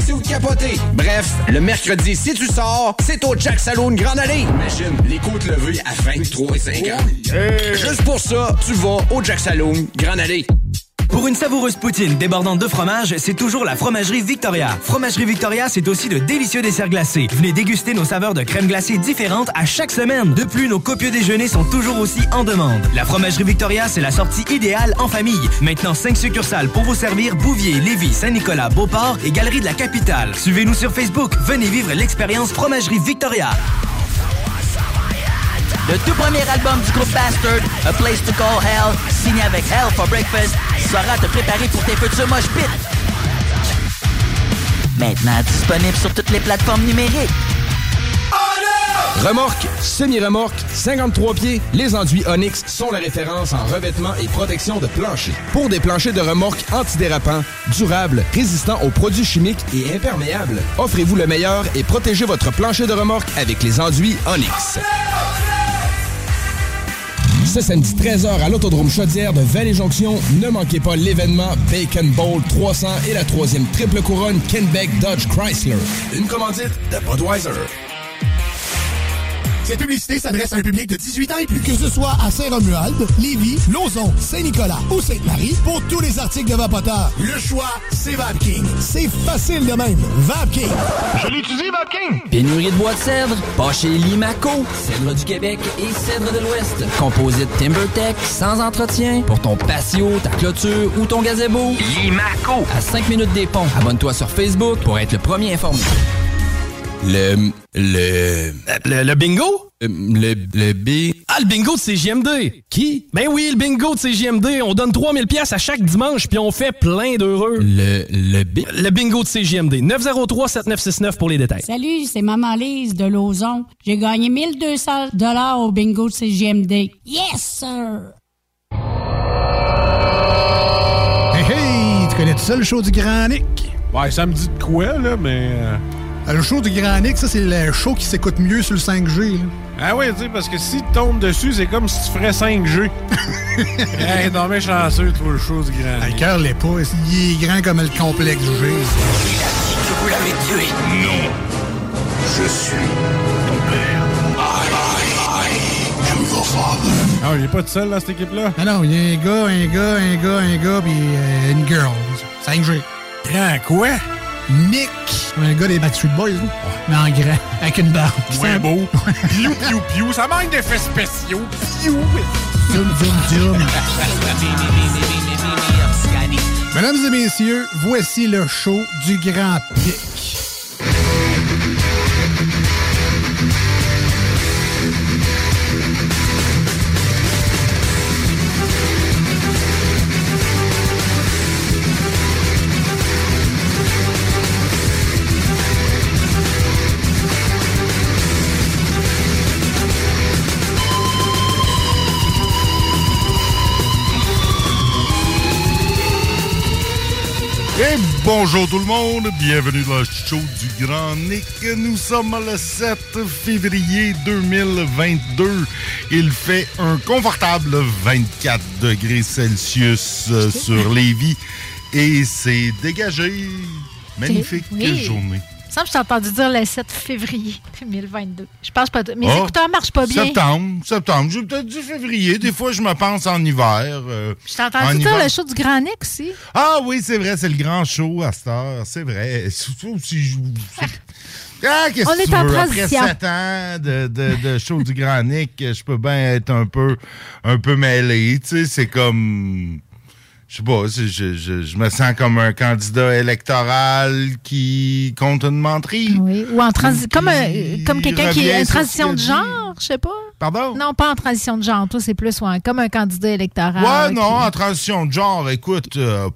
Si vous capotez. Bref, le mercredi, si tu sors, c'est au Jack Saloon Grande Allée. Imagine, les côtes levées à 23 et 50. Juste pour ça, tu vas au Jack Saloon Grande Allée. Pour une savoureuse poutine débordante de fromage, c'est toujours la Fromagerie Victoria. Fromagerie Victoria, c'est aussi de délicieux desserts glacés. Venez déguster nos saveurs de crème glacée différentes à chaque semaine. De plus, nos copieux déjeuners sont toujours aussi en demande. La Fromagerie Victoria, c'est la sortie idéale en famille. Maintenant, 5 succursales pour vous servir Bouvier, Lévis, Saint-Nicolas, Beauport et Galerie de la Capitale. Suivez-nous sur Facebook. Venez vivre l'expérience Fromagerie Victoria. Le tout premier album du groupe Bastard, A Place to Call Hell, signé avec Hell for Breakfast, sera te préparer pour tes futurs mosh pits. Maintenant disponible sur toutes les plateformes numériques. Remorque, semi-remorque, 53 pieds, les enduits Onyx sont la référence en revêtement et protection de plancher. Pour des planchers de remorque antidérapants, durables, résistants aux produits chimiques et imperméables, offrez-vous le meilleur et protégez votre plancher de remorque avec les enduits Onyx. Ce samedi 13h à l'Autodrome Chaudière de Vallée-Jonction, ne manquez pas l'événement Bacon Bowl 300 et la troisième triple couronne Kenbeck Dodge Chrysler. Une commandite de Budweiser. Cette publicité s'adresse à un public de 18 ans et plus. Que ce soit à Saint-Romuald, Lévis, Lauson, Saint-Nicolas ou Sainte-Marie, pour tous les articles de Vapoteur, le choix, c'est VapKing. C'est facile de même. VapKing. Je l'utilise, VapKing. Pénurie de bois de cèdre, pas chez Limaco. Cèdre du Québec et cèdre de l'Ouest. Composite TimberTech, sans entretien, pour ton patio, ta clôture ou ton gazebo. Limaco. À 5 minutes des ponts. Abonne-toi sur Facebook pour être le premier informé. Le. Le. Le, le bingo? Euh, Le. Le B. Ah, le bingo de CGMD! Qui? Ben oui, le bingo de CGMD. On donne 3000 pièces à chaque dimanche, puis on fait plein d'heureux. Le. Le B. Le bingo de CGMD. 903-7969 pour les détails. Salut, c'est Maman Lise de Lauson. J'ai gagné 1200 dollars au bingo de CGMD. Yes, sir! Hey, hey! Tu connais tout ça, le show du Grand Nick? Ouais, ça me dit de quoi, là, mais. Euh, Le show du Grand Nick, ça, c'est le show qui s'écoute mieux sur le 5G. là. Ah ouais, tu sais, parce que si tu tombes dessus, c'est comme si tu ferais 5G. hey, non, mais chanceux, toi, le show du grand. Ah, Le cœur l'est pas. Il est grand comme le complexe G. Que vous l'avez tué. Non. Je suis ton père. Ah, il est pas tout seul, dans cette équipe-là? Ah non, il y a un gars, un gars, un gars, un gars, puis euh, une girl. 5G. Grand quoi? Nick. Un gars des Backstreet Boys, là. Mais en grand, avec une barbe. Ouais, beau. Piou, piou, piou. Ça manque d'effets spéciaux. Piou. Zoom, zoom, zoom. Mesdames et messieurs, voici le show du Grand Pic. Bonjour tout le monde, bienvenue dans le show du Grand Nick. Nous sommes le 7 février 2022. Il fait un confortable 24 degrés Celsius euh, sur Lévis et c'est dégagé. Magnifique Oui. journée. Semble que je t'ai entendu dire le 7 février 2022. Je pense pas. Mes Oh, écouteurs marchent pas bien. Septembre, septembre. J'ai peut-être dit février. Des fois, je me pense en hiver. euh, Je t'ai en entendu dire hiver. le show du Grand Nick aussi. Ah oui, c'est vrai, c'est le grand show à cette heure. C'est vrai. Surtout si je... Ah, qu'est-ce On que est tu en veux? transition. Après sept ans de, de, de show du Grand Nick, je peux bien être un peu, un peu mêlé. Tu sais, c'est comme... Je sais pas, je, je, je me sens comme un candidat électoral qui compte une menterie. Oui. Ou en transi- comme, un- comme quelqu'un qui sur ce transition de genre, je sais pas. Pardon? Non, pas en transition de genre. Toi, c'est plus ouais, comme un candidat électoral. Ouais, qui- non, en transition de genre, écoute, euh,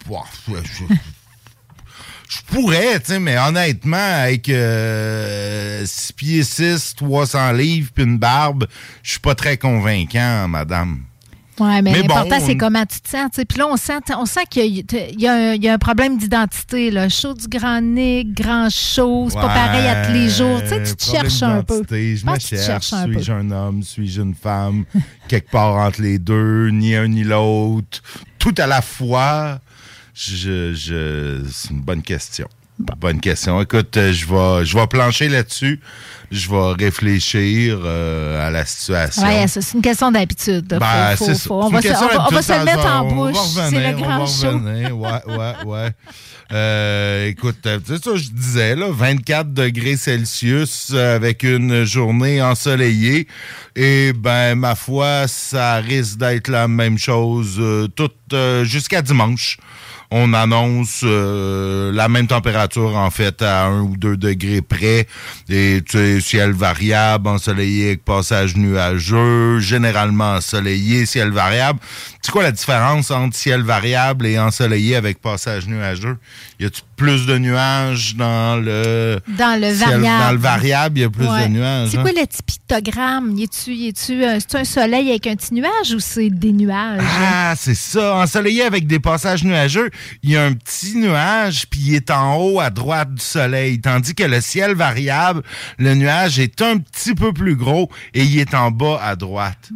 je, je pourrais, tu sais, mais honnêtement, avec 6 pieds 6, 300 livres puis une barbe, je suis pas très convaincant, madame. Ouais, mais, Mais bon, l'important, c'est comment tu te sens. Puis là, on sent, on sent qu'il y, a- y un- il y a un problème d'identité. là. Show du Grand Nick, grand show, c'est pas Ouais, pareil à tous les jours. Tu sais, tu te cherches un peu. d'identité, Je me cherche. Suis-je un homme? Suis-je une femme? Quelque part entre les deux, ni un ni l'autre. Tout à la fois. Je, je, c'est une bonne question. Bonne question. Écoute, euh, je vais, je vais plancher là-dessus. Je vais réfléchir euh, à la situation. Ça, c'est une question d'habitude. Ben, Faut- faut- faut- On va se- on va- on va se le mettre en on bouche. C'est le on grand va show. Ouais, ouais, ouais. Euh, écoute, c'est ça que je disais, là, 24 degrés Celsius avec une journée ensoleillée. Et ben, ma foi, ça risque d'être la même chose euh, toute euh, jusqu'à dimanche. On annonce euh, la même température, en fait, à un ou deux degrés près. Et tu sais, ciel variable, ensoleillé avec passage nuageux, généralement ensoleillé, ciel variable. C'est quoi la différence entre ciel variable et ensoleillé avec passage nuageux? Plus de nuages dans le... Dans le variable. Dans le variable, il y a plus Ouais. de nuages. C'est hein? quoi le petit pictogramme? Y y est-tu, euh, c'est un soleil avec un petit nuage ou c'est des nuages? Ah, c'est ça. Ensoleillé avec des passages nuageux, il y a un petit nuage, puis il est en haut à droite du soleil. Tandis que le ciel variable, le nuage est un petit peu plus gros et il est en bas à droite.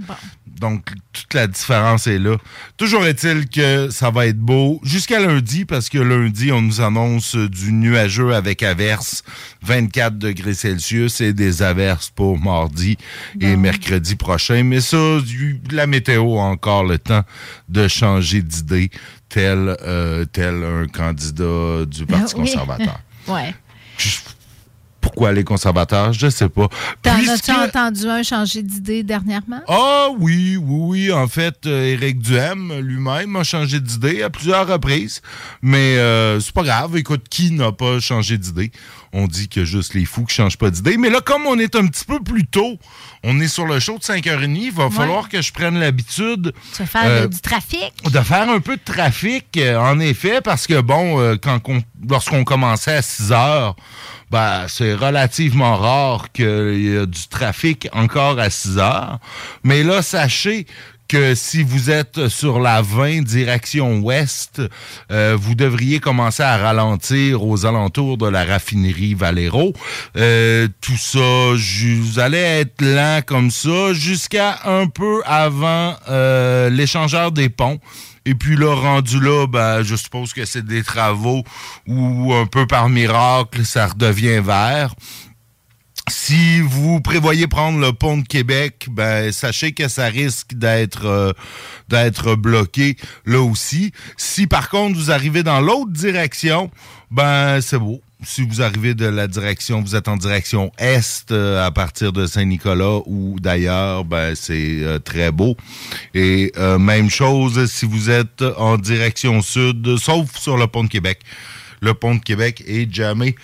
Donc, toute la différence est là. Toujours est-il que ça va être beau jusqu'à lundi, parce que lundi, on nous annonce du nuageux avec averses, 24 degrés Celsius et des averses pour mardi et mercredi prochain. Mais ça, du- la météo a encore le temps de changer d'idée, tel, euh, tel un candidat du Parti Oui. conservateur. ouais. Pourquoi les conservateurs? Je sais pas. T'en Puisque- as-tu entendu un changer d'idée dernièrement? Ah oui, oui, oui. En fait, euh, Éric Duhem lui-même a changé d'idée à plusieurs reprises. Mais euh, c'est pas grave. Écoute, qui n'a pas changé d'idée? On dit que juste les fous qui changent pas d'idée. Mais là, comme on est un petit peu plus tôt, on est sur le show de 5h30, il va falloir que je prenne l'habitude Tu vas faire Euh, du trafic? de faire un peu de trafic, euh, en effet, parce que, bon, euh, quand lorsqu'on commençait à 6 heures, ben, c'est relativement rare qu'il y a du trafic encore à 6 heures. Mais là, sachez que si vous êtes sur la 20 direction ouest, euh, vous devriez commencer à ralentir aux alentours de la raffinerie Valero. Euh, tout ça, vous allez être lent comme ça jusqu'à un peu avant euh, l'échangeur des ponts. Et puis là, rendu là, ben, je suppose que c'est des travaux où un peu par miracle, ça redevient vert. Si vous prévoyez prendre le pont de Québec, ben sachez que ça risque d'être euh, d'être bloqué là aussi. Si par contre vous arrivez dans l'autre direction, ben c'est beau. Si vous arrivez de la direction, vous êtes en direction est euh, à partir de Saint-Nicolas ou d'ailleurs, ben c'est euh, très beau. Et même chose si vous êtes en direction sud, sauf sur le pont de Québec. Le pont de Québec est jamais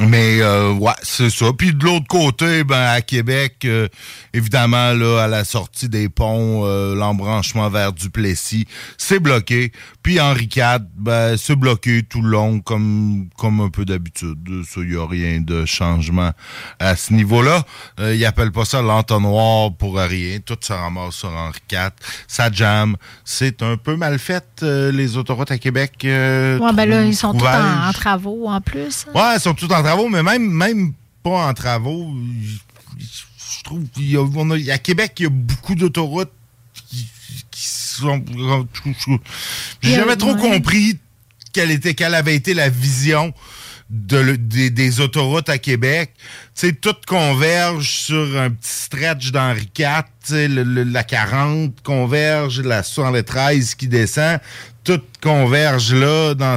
mais euh, ouais, c'est ça. Puis de l'autre côté, ben à Québec, euh, évidemment, là, à la sortie des ponts, euh, l'embranchement vers Duplessis, c'est bloqué. Puis Henri IV, ben, c'est bloqué tout le long, comme, comme un peu d'habitude. Ça, il n'y a rien de changement à ce niveau-là. Euh, ils appellent pas ça l'entonnoir pour rien. Tout se ramasse sur Henri IV. Ça jamme. C'est un peu mal fait, euh, les autoroutes à Québec. euh, ouais, ben là, ils sont tous en, en travaux en plus. Ouais, ils sont tous en travaux, mais même, même pas en travaux. Je je trouve qu'il y a, à Québec, il y a beaucoup d'autoroutes qui, qui sont. J'ai jamais trop ouais. compris quelle, était, quelle avait été la vision de, le- des, des autoroutes à Québec. Tu sais, tout converge sur un petit stretch d'Henri IV. Le- le- la 40 converge, la 73 qui descend. Tout converge là, dans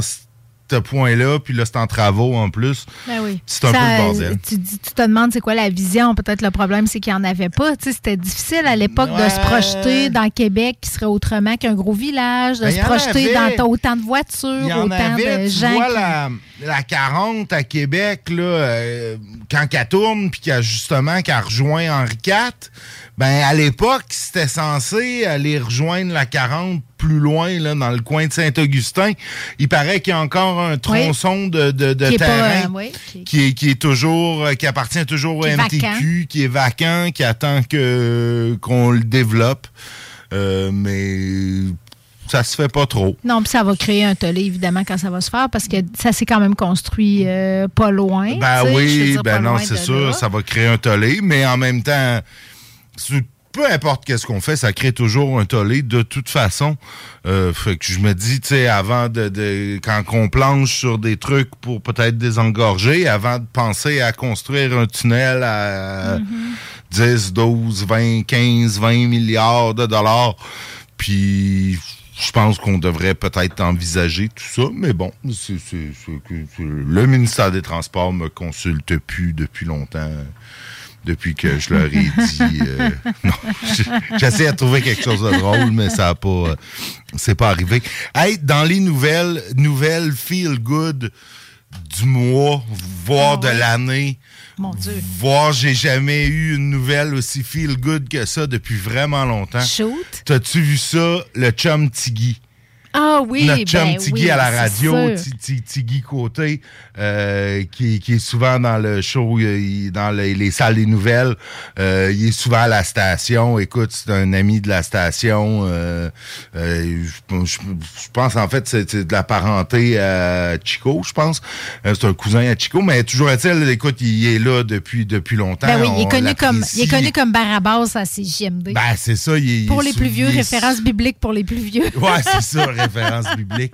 ce point-là. Puis là, c'est en travaux en plus. Ben oui. C'est un Ça, peu le bordel. Tu, te demandes c'est quoi la vision. Peut-être le problème, c'est qu'il n'y en avait pas. Tu sais, C'était difficile à l'époque de se projeter dans Québec qui serait autrement qu'un gros village, de Ben, se projeter avait. dans autant de voitures, y en autant avait, de tu gens. vois qui- la, la 40 à Québec, là, euh, quand qu'elle tourne, puis qu'elle justement qu'elle rejoint Henri IV, ben à l'époque, c'était censé aller rejoindre la 40 plus loin, là, dans le coin de Saint-Augustin. Il paraît qu'il y a encore un tronçon de, de, de Qui est pas, terrain euh, oui, qui- qui, est, qui est toujours, euh, qui appartient toujours au Qui MTQ, vacant. qui est vacant, qui attend que qu'on le développe. Euh, mais ça se fait pas trop. Non, puis ça va créer un tollé, évidemment, quand ça va se faire, parce que ça s'est quand même construit euh, pas loin. Ben oui, ben non, c'est sûr, là. ça va créer un tollé, mais en même temps, peu importe qu'est-ce qu'on fait, ça crée toujours un tollé de toute façon. Euh, fait que je me dis, tu sais, avant de, de- quand on planche sur des trucs pour peut-être désengorger, avant de penser à construire un tunnel à 10, 12, 20, 15, 20 milliards de dollars, puis je pense qu'on devrait peut-être envisager tout ça, mais bon, le ministère des Transports me consulte plus depuis longtemps. Depuis que je leur ai dit. euh, non, j'essaie de trouver quelque chose de drôle, mais ça n'a pas. euh, c'est pas arrivé. Hey, dans les nouvelles, nouvelles feel good du mois, voire de l'année. Mon Dieu. Voire j'ai jamais eu une nouvelle aussi feel good que ça depuis vraiment longtemps. Shoot. T'as-tu vu ça, le chum Tiggy? Ah oui, Notre chum ben Tiggy oui, à la radio, Tiggy Côté, euh, qui, qui est souvent dans le show, euh, il- dans les, les salles des nouvelles. Euh, il est souvent à la station. Écoute, c'est un ami de la station. Euh, je, je- je pense en fait c'est de la parenté à Chico, je pense. C'est un cousin à Chico, mais toujours est-il, écoute, il est là depuis depuis longtemps. Ben oui, il est On connu comme, il est connu comme Barabas à CJMD. Ben, c'est ça. Il, pour il les plus vieux, référence biblique pour les plus vieux. Ouais, c'est ça, référence biblique.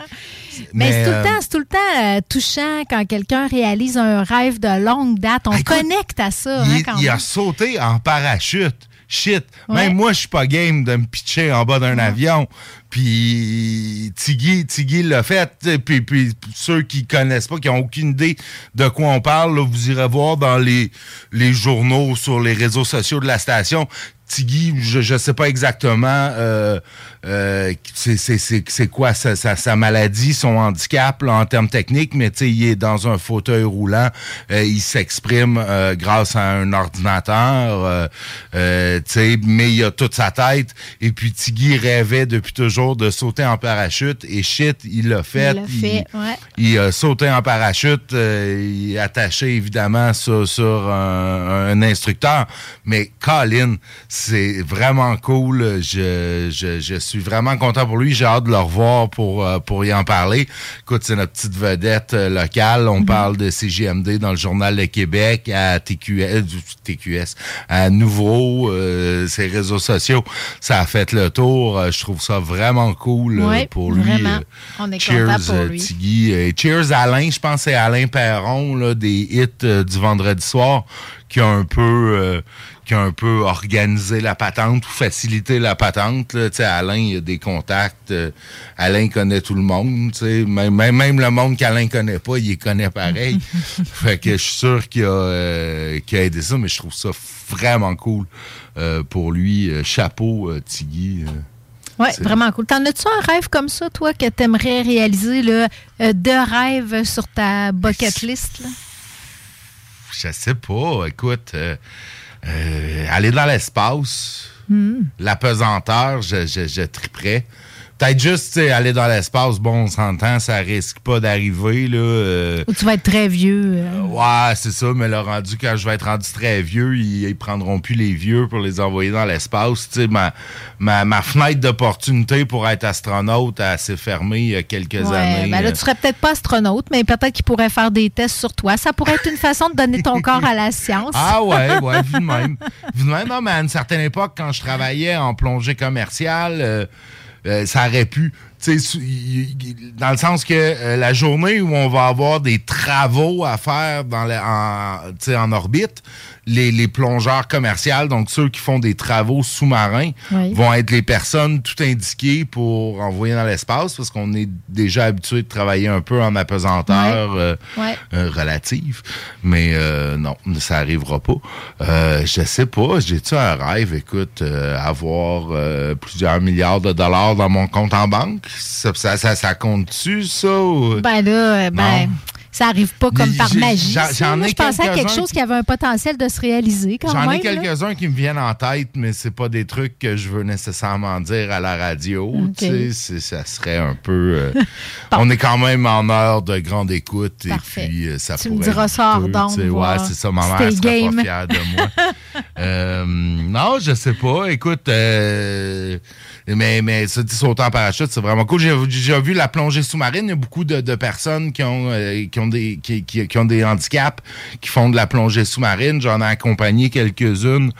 Mais, c'est tout euh, le temps, c'est tout le temps euh, touchant quand quelqu'un réalise un rêve de longue date. On connecte à ça. il, hein, quand il a sauté en parachute. Shit. Ouais. Même moi, je suis pas game de me pitcher en bas d'un avion. Puis Tiggy, Tiggy l'a fait. Puis, puis ceux qui connaissent pas, qui ont aucune idée de quoi on parle, là, vous irez voir dans les, les journaux, sur les réseaux sociaux de la station. Tiggy, je, je sais pas exactement euh, euh, c'est- quoi sa, sa, sa maladie, son handicap là, en termes techniques, mais il est dans un fauteuil roulant, euh, il s'exprime grâce à un ordinateur, mais il a toute sa tête. Et puis Tiggy rêvait depuis toujours de sauter en parachute et shit, il l'a fait. Il l'a fait, ouais. Il a sauté en parachute, il est attaché évidemment sur, sur un, un instructeur. Mais Colin, c'est vraiment cool. Je, je, je suis vraiment content pour lui. J'ai hâte de le revoir pour, euh, pour y en parler. Écoute, c'est notre petite vedette euh, locale. On parle de CGMD dans le Journal de Québec, à TQS, euh, TQS à Nouveau, euh, ses réseaux sociaux. Ça a fait le tour. Je trouve ça vraiment cool Ouais, pour lui. vraiment. On est Cheers, content pour lui. Tiggy. Cheers Alain, je pense que c'est Alain Perron là, des hits du vendredi soir qui a un peu euh, qui a un peu organisé la patente ou facilité la patente. là. Tu sais, Alain, il a des contacts. euh, Alain connaît tout le monde. Même, même, même le monde qu'Alain connaît pas, il les connaît pareil. fait que je suis sûr qu'il a, euh, a aidé ça, mais je trouve ça vraiment cool euh, pour lui. Chapeau, Tiggy. Oui, vraiment cool. T'en as-tu un rêve comme ça, toi, que t'aimerais réaliser, là, deux rêves sur ta bucket list? Là? Je sais pas. Écoute, euh, aller dans l'espace, Hmm. la pesanteur, je, je, je triperais. Peut-être juste aller dans l'espace, bon, on s'entend, ça risque pas d'arriver. là. euh, Ou tu vas être très vieux? euh, Ouais, c'est ça, mais le rendu, quand je vais être rendu très vieux, ils, ils prendront plus les vieux pour les envoyer dans l'espace. Tu sais, ma, ma, ma fenêtre d'opportunité pour être astronaute, elle s'est fermée il y a quelques ouais, années. ben là, tu serais peut-être pas astronaute, mais peut-être qu'il pourrait faire des tests sur toi. Ça pourrait être une façon de donner ton corps à la science. Ah ouais, ouais, vu de même. Vu de même, non, mais à une certaine époque, quand je travaillais en plongée commerciale, euh, euh, ça aurait pu. dans le sens que euh, la journée où on va avoir des travaux à faire dans la- en, en orbite, les, les plongeurs commerciaux, donc ceux qui font des travaux sous-marins, Oui. vont être les personnes tout indiquées pour envoyer dans l'espace parce qu'on est déjà habitué de travailler un peu en apesanteur euh, euh, relative. Mais euh, non, ça arrivera pas. Euh, je sais pas, j'ai-tu un rêve, écoute, euh, avoir euh, plusieurs milliards de dollars dans mon compte en banque? Ça, ça, ça, ça compte-tu, ça? ou- Ben là, ben, Non. Ça arrive pas comme par magie. j'en- ça. j'en ai je pensais à quelque quelques-uns chose qui avait un potentiel de se réaliser quand J'en même. ai là. quelques-uns qui me viennent en tête, mais c'est pas des trucs que je veux nécessairement dire à la radio. Ok. tu sais, c'est- ça serait un peu. euh, On est quand même en heure de grande écoute et puis euh, ça Tu me pourrait diras un ça hors peu, d'onde, tu sais, Ouais, c'est ça. Ma mère serait game. pas fière de moi. Euh, non, je sais pas. Écoute, euh, mais, mais ça, sauter en parachute, c'est vraiment cool. J'ai déjà vu la plongée sous-marine. Il y a beaucoup de, personnes qui ont, euh, qui, ont des, qui, ont des handicaps, qui font de la plongée sous-marine. J'en ai accompagné quelques-unes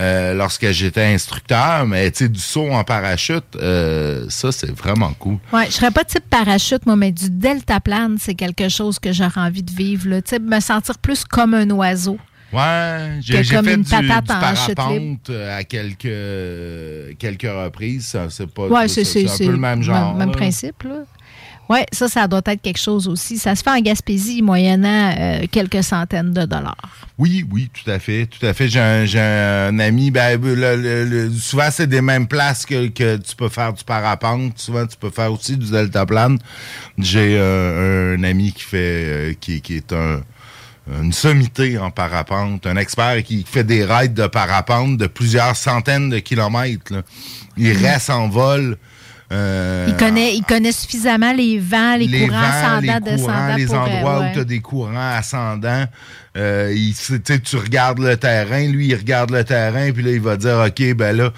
euh, lorsque j'étais instructeur. Mais tu sais, du saut en parachute, euh, ça, c'est vraiment cool. Ouais, je serais pas type parachute, moi, mais du deltaplane, c'est quelque chose que j'aurais envie de vivre. Là. Me sentir plus comme un oiseau. Ouais, j'ai fait une du, patate du en parapente euh, à quelques, quelques reprises. C'est pas Ouais, c'est un peu le même genre. Même principe, là. Oui, ça, ça doit être quelque chose aussi. Ça se fait en Gaspésie, moyennant euh, quelques centaines de dollars. Oui, oui, tout à fait, tout à fait. J'ai un, ami, ben, le- le- le- souvent c'est des mêmes places que, que tu peux faire du parapente. Souvent tu peux faire aussi du deltaplane. J'ai euh, un ami qui fait, euh, qui, qui est un une sommité en parapente, un expert qui fait des raids de parapente de plusieurs centaines de kilomètres. là. Il reste en vol. euh, Il connaît, il connaît suffisamment les vents, les, les courants vents, les ascendants, courants, descendants. les pour, euh, endroits ouais. où tu as des courants ascendants. Euh, il- tu regardes le terrain, lui, il regarde le terrain, puis là, il va dire, OK, ben là,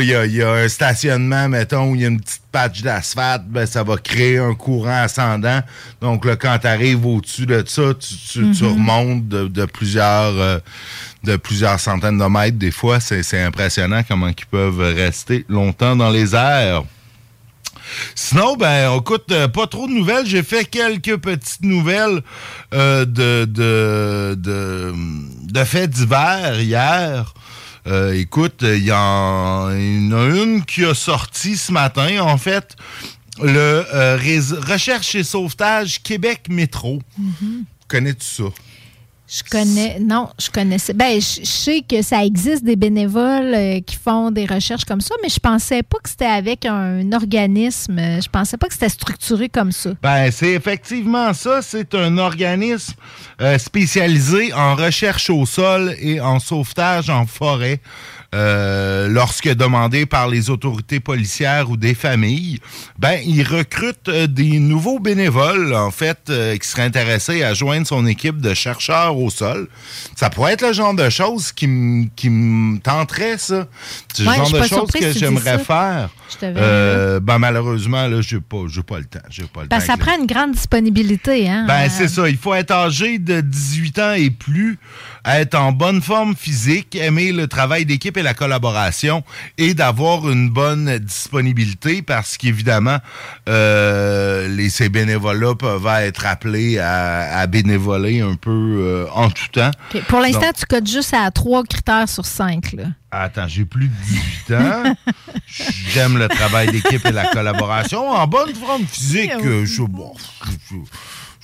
il y a, il y a un stationnement, mettons, où il y a une petite patch d'asphalte, ben ça va créer un courant ascendant. Donc là, quand tu arrives au-dessus de ça, tu, tu- tu Mhm. remontes de, de plusieurs... euh, de plusieurs centaines de mètres, des fois, c'est impressionnant comment ils peuvent rester longtemps dans les airs. Sinon, ben, écoute, euh, pas trop de nouvelles. J'ai fait quelques petites nouvelles euh, de, de, de, de faits divers hier. Euh, écoute, il y, en a une qui a sorti ce matin, en fait, le euh, Recherche et Sauvetage Québec Métro. Connais-tu ça? Je connais, non, je connaissais. Ben, je, sais que ça existe des bénévoles euh, qui font des recherches comme ça, mais je pensais pas que c'était avec un organisme. Euh, Je pensais pas que c'était structuré comme ça. Ben, c'est effectivement ça. C'est un organisme euh, spécialisé en recherche au sol et en sauvetage en forêt. Euh, lorsque demandé par les autorités policières ou des familles, ben ils recrutent euh, des nouveaux bénévoles en fait euh, qui seraient intéressés à joindre son équipe de chercheurs au sol. Ça pourrait être le genre de choses qui me qui tenterait ça. C'est le genre de choses que j'aimerais faire. Euh, ben malheureusement là, j'ai pas j'ai pas le temps, j'ai pas le que temps. ça prend une grande disponibilité, hein? Ben, c'est ça. Il faut être âgé de 18 ans et plus, être en bonne forme physique, aimer le travail d'équipe et la collaboration et d'avoir une bonne disponibilité parce qu'évidemment, euh, les, ces bénévoles-là peuvent être appelés à, à bénévoler un peu euh, en tout temps. Pour l'instant, tu codes juste à trois critères sur cinq. Là. Attends, j'ai plus de 18 ans. J'aime le travail d'équipe et la collaboration. En bonne forme physique, euh, je bon, je- je-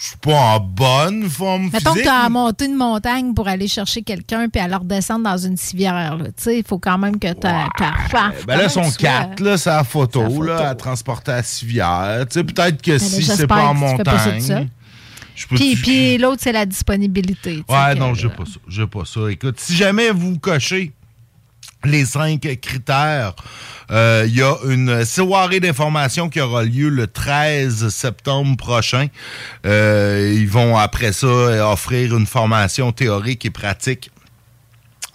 je suis pas en bonne forme Mettons que physique. tu as à monter une montagne pour aller chercher quelqu'un puis à le redescendre dans une civière. là. Tu sais, Il faut quand même que tu Ben là, sont quatre, là, c'est la photo, là, à transporter à civière. Tu sais, peut-être que si c'est pas en que tu montagne. Puis, puis l'autre, c'est la disponibilité. tu Ouais, que- non, j'ai pas ça. J'ai pas ça. Écoute, si jamais vous cochez les cinq critères, euh, il y a une soirée d'information qui aura lieu le 13 septembre prochain. Euh, ils vont après ça euh, offrir une formation théorique et pratique.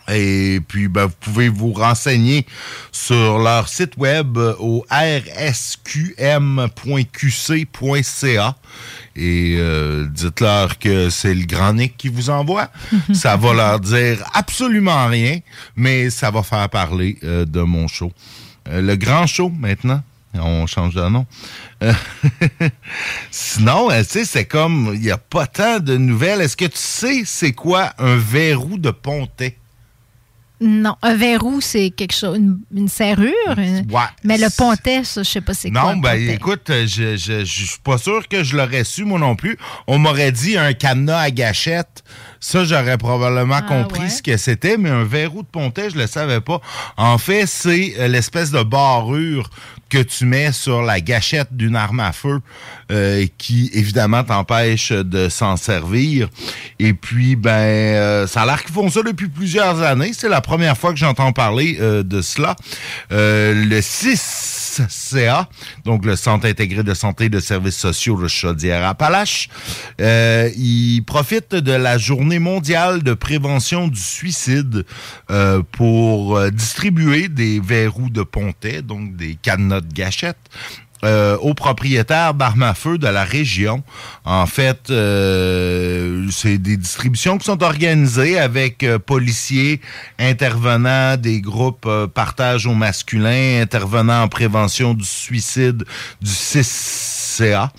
Et puis, ben, vous pouvez vous renseigner sur leur site web euh, au rsqm.qc.ca et euh, dites-leur que c'est le Grand Nick qui vous envoie. ça va leur dire absolument rien, mais ça va faire parler euh, de mon show. Euh, le grand show maintenant On change de nom. Euh, Sinon, tu sais, c'est comme, il n'y a pas tant de nouvelles. Est-ce que tu sais c'est quoi un verrou de pontet? Non, un verrou, c'est quelque chose, une, une serrure. Ouais. Mais le pontet, ça, je sais pas c'est quoi. Non, ben écoute, euh, je, je, je suis pas sûr que je l'aurais su, moi non plus. On m'aurait dit un cadenas à gâchette. Ça, j'aurais probablement compris ce que c'était, mais un verrou de pontet, je le savais pas. En fait, c'est euh, l'espèce de barrure que tu mets sur la gâchette d'une arme à feu euh, qui, évidemment, t'empêche de s'en servir. Et puis, ben, euh, ça a l'air qu'ils font ça depuis plusieurs années. C'est la première fois que j'entends parler euh, de cela. Euh, le 6 CA, donc le Centre intégré de santé et de services sociaux de Chaudière-Appalaches. Euh, il profite de la journée mondiale de prévention du suicide euh, pour distribuer des verrous de pontet, donc des cadenas de gâchette, euh, aux propriétaires d'armes à feu de la région. En fait, euh, c'est des distributions qui sont organisées avec euh, policiers, intervenants des groupes euh, partage au masculin, intervenants en prévention du suicide du 6CA.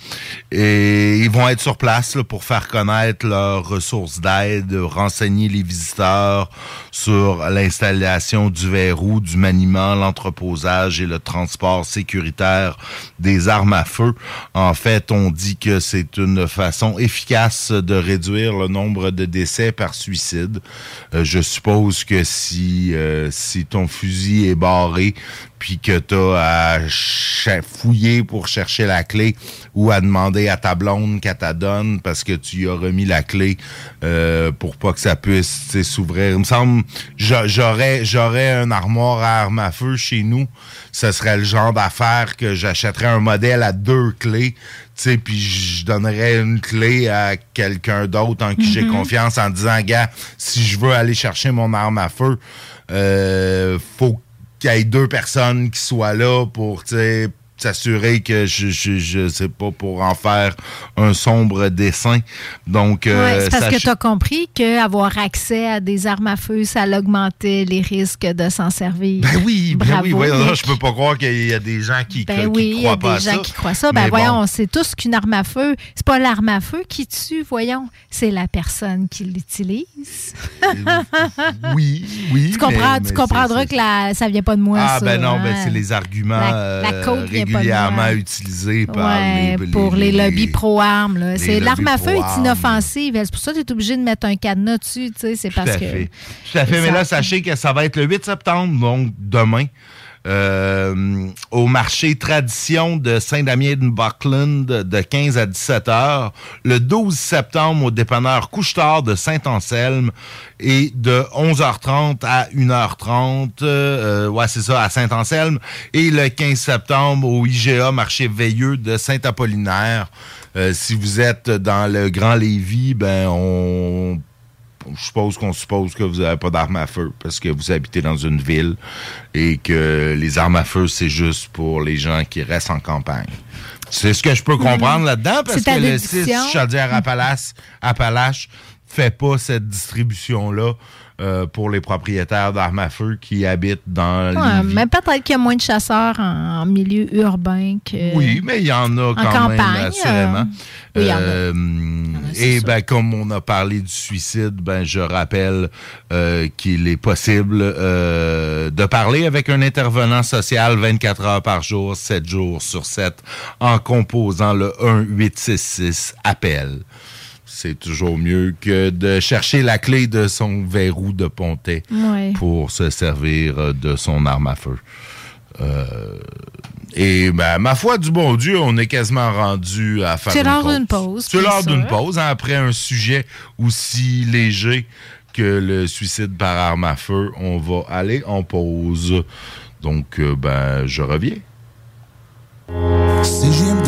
Et ils vont être sur place pour faire connaître leurs ressources d'aide, renseigner les visiteurs sur l'installation du verrou, du maniement, l'entreposage et le transport sécuritaire des armes à feu. En fait, on dit que c'est une façon efficace de réduire le nombre de décès par suicide. Euh, je suppose que si, euh, si ton fusil est barré, puis que tu as à fouiller pour chercher la clé ou à demander à ta blonde qu'elle t'a donne parce que tu y as remis la clé euh, pour pas que ça puisse s'ouvrir. Il me semble j'a- j'aurais j'aurais un armoire à armes à feu chez nous. Ce serait le genre d'affaire que j'achèterais un modèle à deux clés, tu sais, puis je donnerais une clé à quelqu'un d'autre en qui j'ai Mhm. confiance en disant, gars, si je veux aller chercher mon arme à feu, euh, faut qu'il y ait deux personnes qui soient là pour, tu s'assurer que je, je, je sais pas, pour en faire un sombre dessin. Donc, euh, Ouais, c'est parce que tu as compris qu'avoir accès à des armes à feu, ça augmentait les risques de s'en servir. Ben oui, ben Bravo, oui. Non, je peux pas croire qu'il y a des gens qui, Ben qui oui, il y croient a pas à des gens ça. qui croient ça. Ben Mais bon. voyons, on sait tous qu'une arme à feu, c'est pas l'arme à feu qui tue, voyons, c'est la personne qui l'utilise. oui, oui. Tu, comprends, mais- tu mais comprendras que la, ça vient pas de moi. Ah, ça, ben non, ben hein. c'est les arguments La- la euh, côte régulièrement par Ouais, les, pour les, lobbies pro-armes. L'arme à feu est inoffensive. C'est pour ça que tu es obligé de mettre un cadenas dessus. C'est Tout parce à que. fait. Tout à fait. Mais là, sachez que ça va être le 8 septembre, donc demain. Euh, au marché Tradition de Saint-Damien-de-Buckland de 15 à 17 heures. Le 12 septembre au dépanneur Couche-Tard de Saint-Anselme et de 11h30 à 1h30. euh, ouais, c'est ça, à Saint-Anselme. Et le 15 septembre au IGA Marché Veilleux de Saint-Apollinaire. Euh, si vous êtes dans le Grand Lévis, ben on je suppose qu'on suppose que vous n'avez pas d'armes à feu parce que vous habitez dans une ville et que les armes à feu, c'est juste pour les gens qui restent en campagne. C'est ce que je peux comprendre là-dedans parce que le déduction. 6 Chaudière-Appalaches Appalaches fait pas cette distribution-là euh, pour les propriétaires d'armes à feu qui habitent dans Ouais, Lévis. mais peut-être qu'il y a moins de chasseurs en, en milieu urbain que. Oui, mais il y en a en quand même, campagne, assurément. euh, oui, il y en a. Euh, et ben, comme on a parlé du suicide, ben, je rappelle euh, qu'il est possible euh, de parler avec un intervenant social 24 heures par jour, 7 jours sur 7, en composant le 1-866-APPEL. C'est toujours mieux que de chercher la clé de son verrou de pontet Ouais. pour se servir de son arme à feu. Euh, et ben, ma foi du bon Dieu, on est quasiment rendu à faire C'est l'heure d'une pause, C'est l'heure d'une pause, hein, après un sujet aussi léger que le suicide par arme à feu. On va aller en pause. Donc, euh, ben, je reviens. CGMD.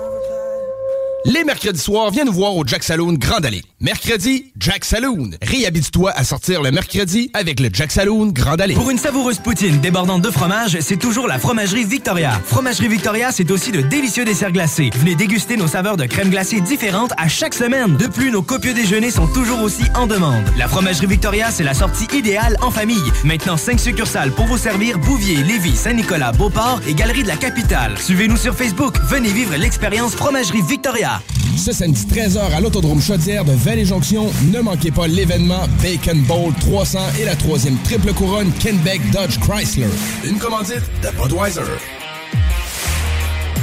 Les mercredis soirs, viens nous voir au Jack Saloon Grand Allée. Mercredi, Jack Saloon. Réhabite-toi à sortir le mercredi avec le Jack Saloon Grand Allée. Pour une savoureuse poutine débordante de fromage, c'est toujours la Fromagerie Victoria. Fromagerie Victoria, c'est aussi de délicieux desserts glacés. Venez déguster nos saveurs de crème glacée différentes à chaque semaine. De plus, nos copieux déjeuners sont toujours aussi en demande. La Fromagerie Victoria, c'est la sortie idéale en famille. Maintenant, 5 succursales pour vous servir Bouvier, Lévis, Saint-Nicolas, Beauport et Galerie de la Capitale. Suivez-nous sur Facebook. Venez vivre l'expérience Fromagerie Victoria. Ce samedi 13h à l'Autodrome Chaudière de Vallée-Jonction, ne manquez pas l'événement Bacon Bowl 300 et la troisième triple couronne Kenbeck Dodge Chrysler. Une commandite de Budweiser.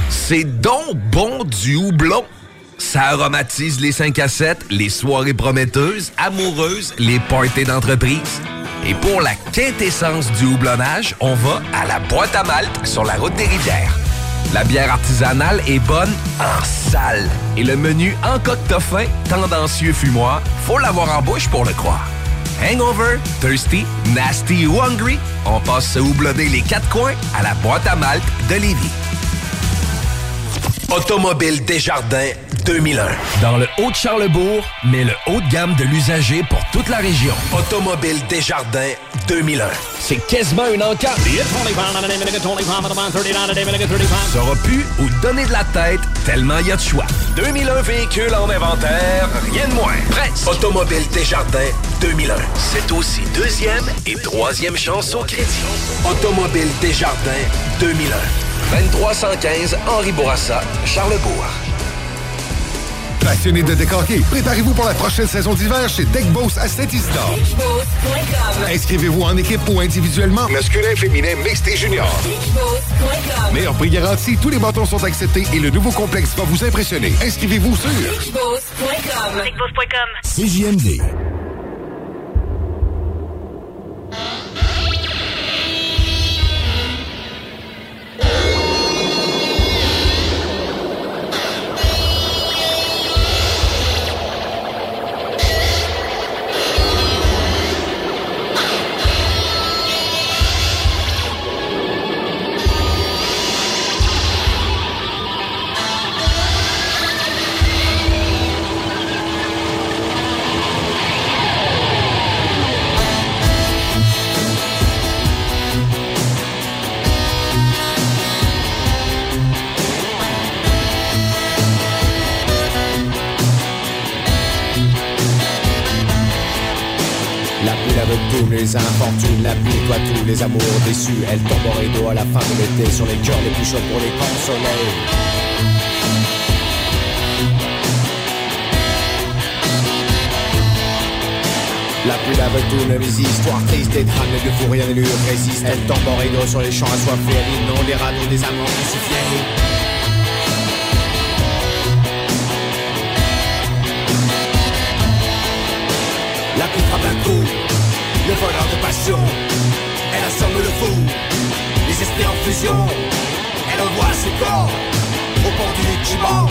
C'est donc bon du houblon. Ça aromatise les 5 à 7, les soirées prometteuses, amoureuses, les parties d'entreprise. Et pour la quintessence du houblonnage, on va à la boîte à malte sur la route des rivières. La bière artisanale est bonne en salle. Et le menu en fin, tendancieux fumoir, faut l'avoir en bouche pour le croire. Hangover, thirsty, nasty ou hungry, on passe se houblonner les quatre coins à la boîte à malte de Lévis. Automobile Desjardins 2001. Dans le Haut-de-Charlebourg, mais le haut de gamme de l'usager pour toute la région. Automobile Desjardins 2001. C'est quasiment une encarte. Sauras plus où donner de la tête tellement il y a de choix. 2001 véhicules en inventaire, rien de moins. Presse. Automobile Desjardins 2001. C'est aussi deuxième et troisième chance au crédit. Automobile Desjardins 2001. 2315 Henri Bourassa, Charlebourg. Passionné de décorquer, préparez-vous pour la prochaine saison d'hiver chez Deckboss à Saint-Isidore. Inscrivez-vous en équipe ou individuellement, masculin, féminin, mixte et junior. Meilleur prix garanti, tous les bâtons sont acceptés et le nouveau complexe va vous impressionner. Inscrivez-vous sur CJMD. Avec tous les infortunes, la pluie toi tous les amours déçus. Elle tombe au rideau à la fin de l'été sur les cœurs les plus chauds pour les consoler. La pluie lave toutes les histoires tristes des drames de fou rien ne lui résiste. Elle tombe au rideau sur les champs assoiffés, elle inonde les radeaux des amants crucifiés. Voleur de passion. Elle assomme le fou, les esprits en fusion. Elle envoie ses corps au pont du lit qui bande.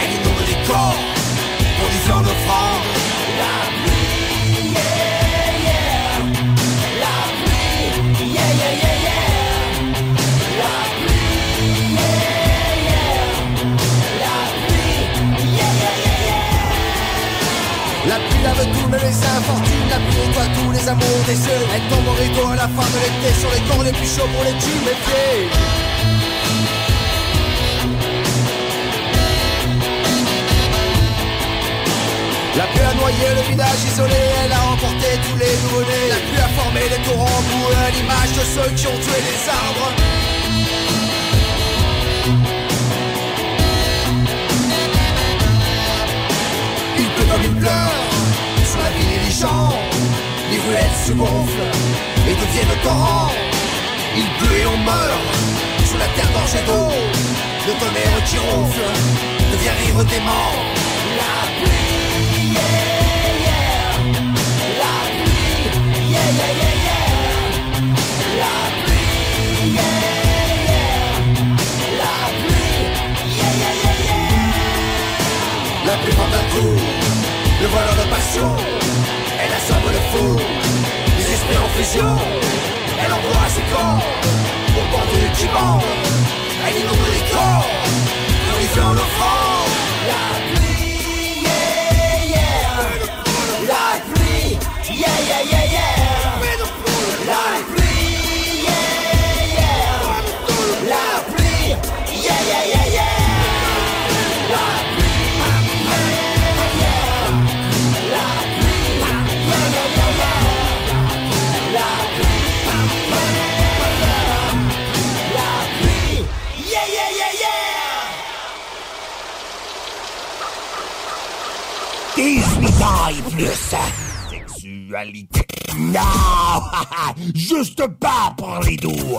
Elle inonde les corps pour lui lave tout, mais les infortunes, la pluie nettoie tous les amours des cieux. Elle tombe au rideau à la fin de l'été sur les corps les plus chauds pour les tuméfier. La pluie a noyé le village isolé, elle a emporté tous les nouveau-nés. La pluie a formé les torrents boueux à l'image de ceux qui ont tué les arbres. Il pleut comme il pleure les champs. Les ruelles se gonflent et deviennent torrents. Il pleut et on meurt sous la terre gorgée d'eau. Le tonnerre qui ronfle devient rire dément. La pluie, bord du qui bande. Elle inonde les corps, glorifiant Sexualité. Non! Juste pas pour les doux.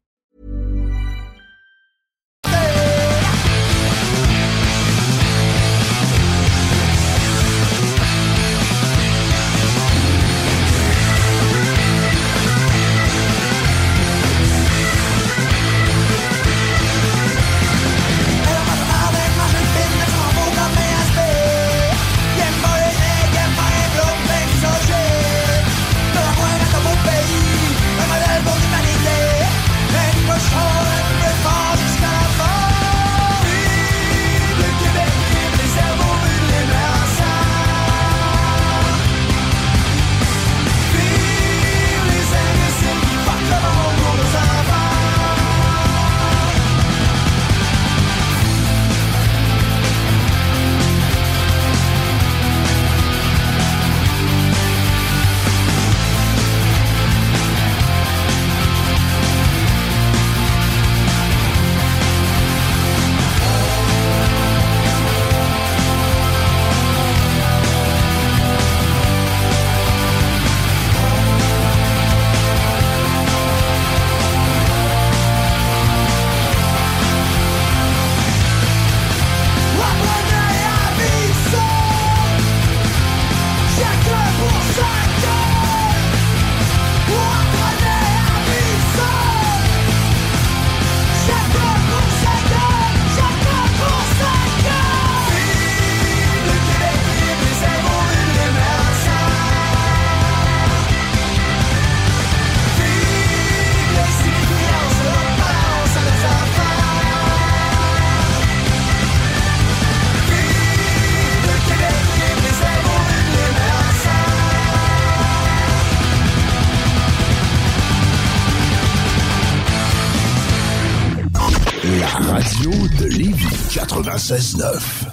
96.9.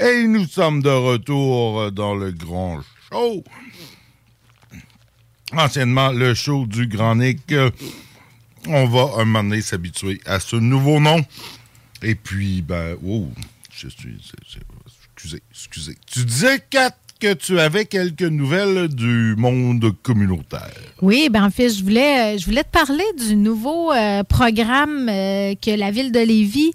Et nous sommes de retour dans le grand show. Anciennement, le show du Grand Nick. Euh, On va un moment donné s'habituer à ce nouveau nom. Et puis, ben, oh, je suis. Excusez, excusez. Tu disais, Kat, que tu avais quelques nouvelles du monde communautaire. Oui, ben en fait, je voulais, euh, je voulais te parler du nouveau euh, programme euh, que la ville de Lévis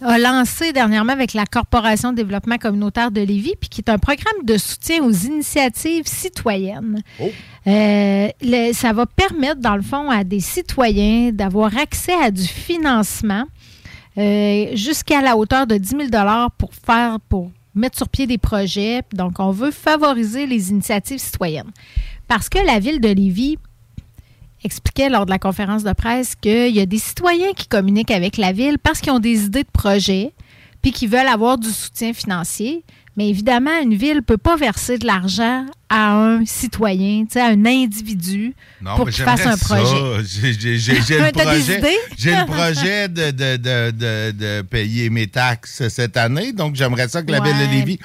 a lancé dernièrement avec la Corporation de développement communautaire de Lévis, puis qui est un programme de soutien aux initiatives citoyennes. Euh, le- ça va permettre, dans le fond, à des citoyens d'avoir accès à du financement euh, jusqu'à la hauteur de 10 000 pour faire, pour mettre sur pied des projets. Donc, on veut favoriser les initiatives citoyennes. Parce que la ville de Lévis expliquait lors de la conférence de presse qu'il y a des citoyens qui communiquent avec la ville parce qu'ils ont des idées de projets puis qui veulent avoir du soutien financier. Mais évidemment, une ville ne peut pas verser de l'argent à un citoyen, tu sais, à un individu Non, pour qu'il fasse un projet. J'ai- le projet, le projet de, de, de, de, de payer mes taxes cette année, donc j'aimerais ça que la ville de Ouais. Lévis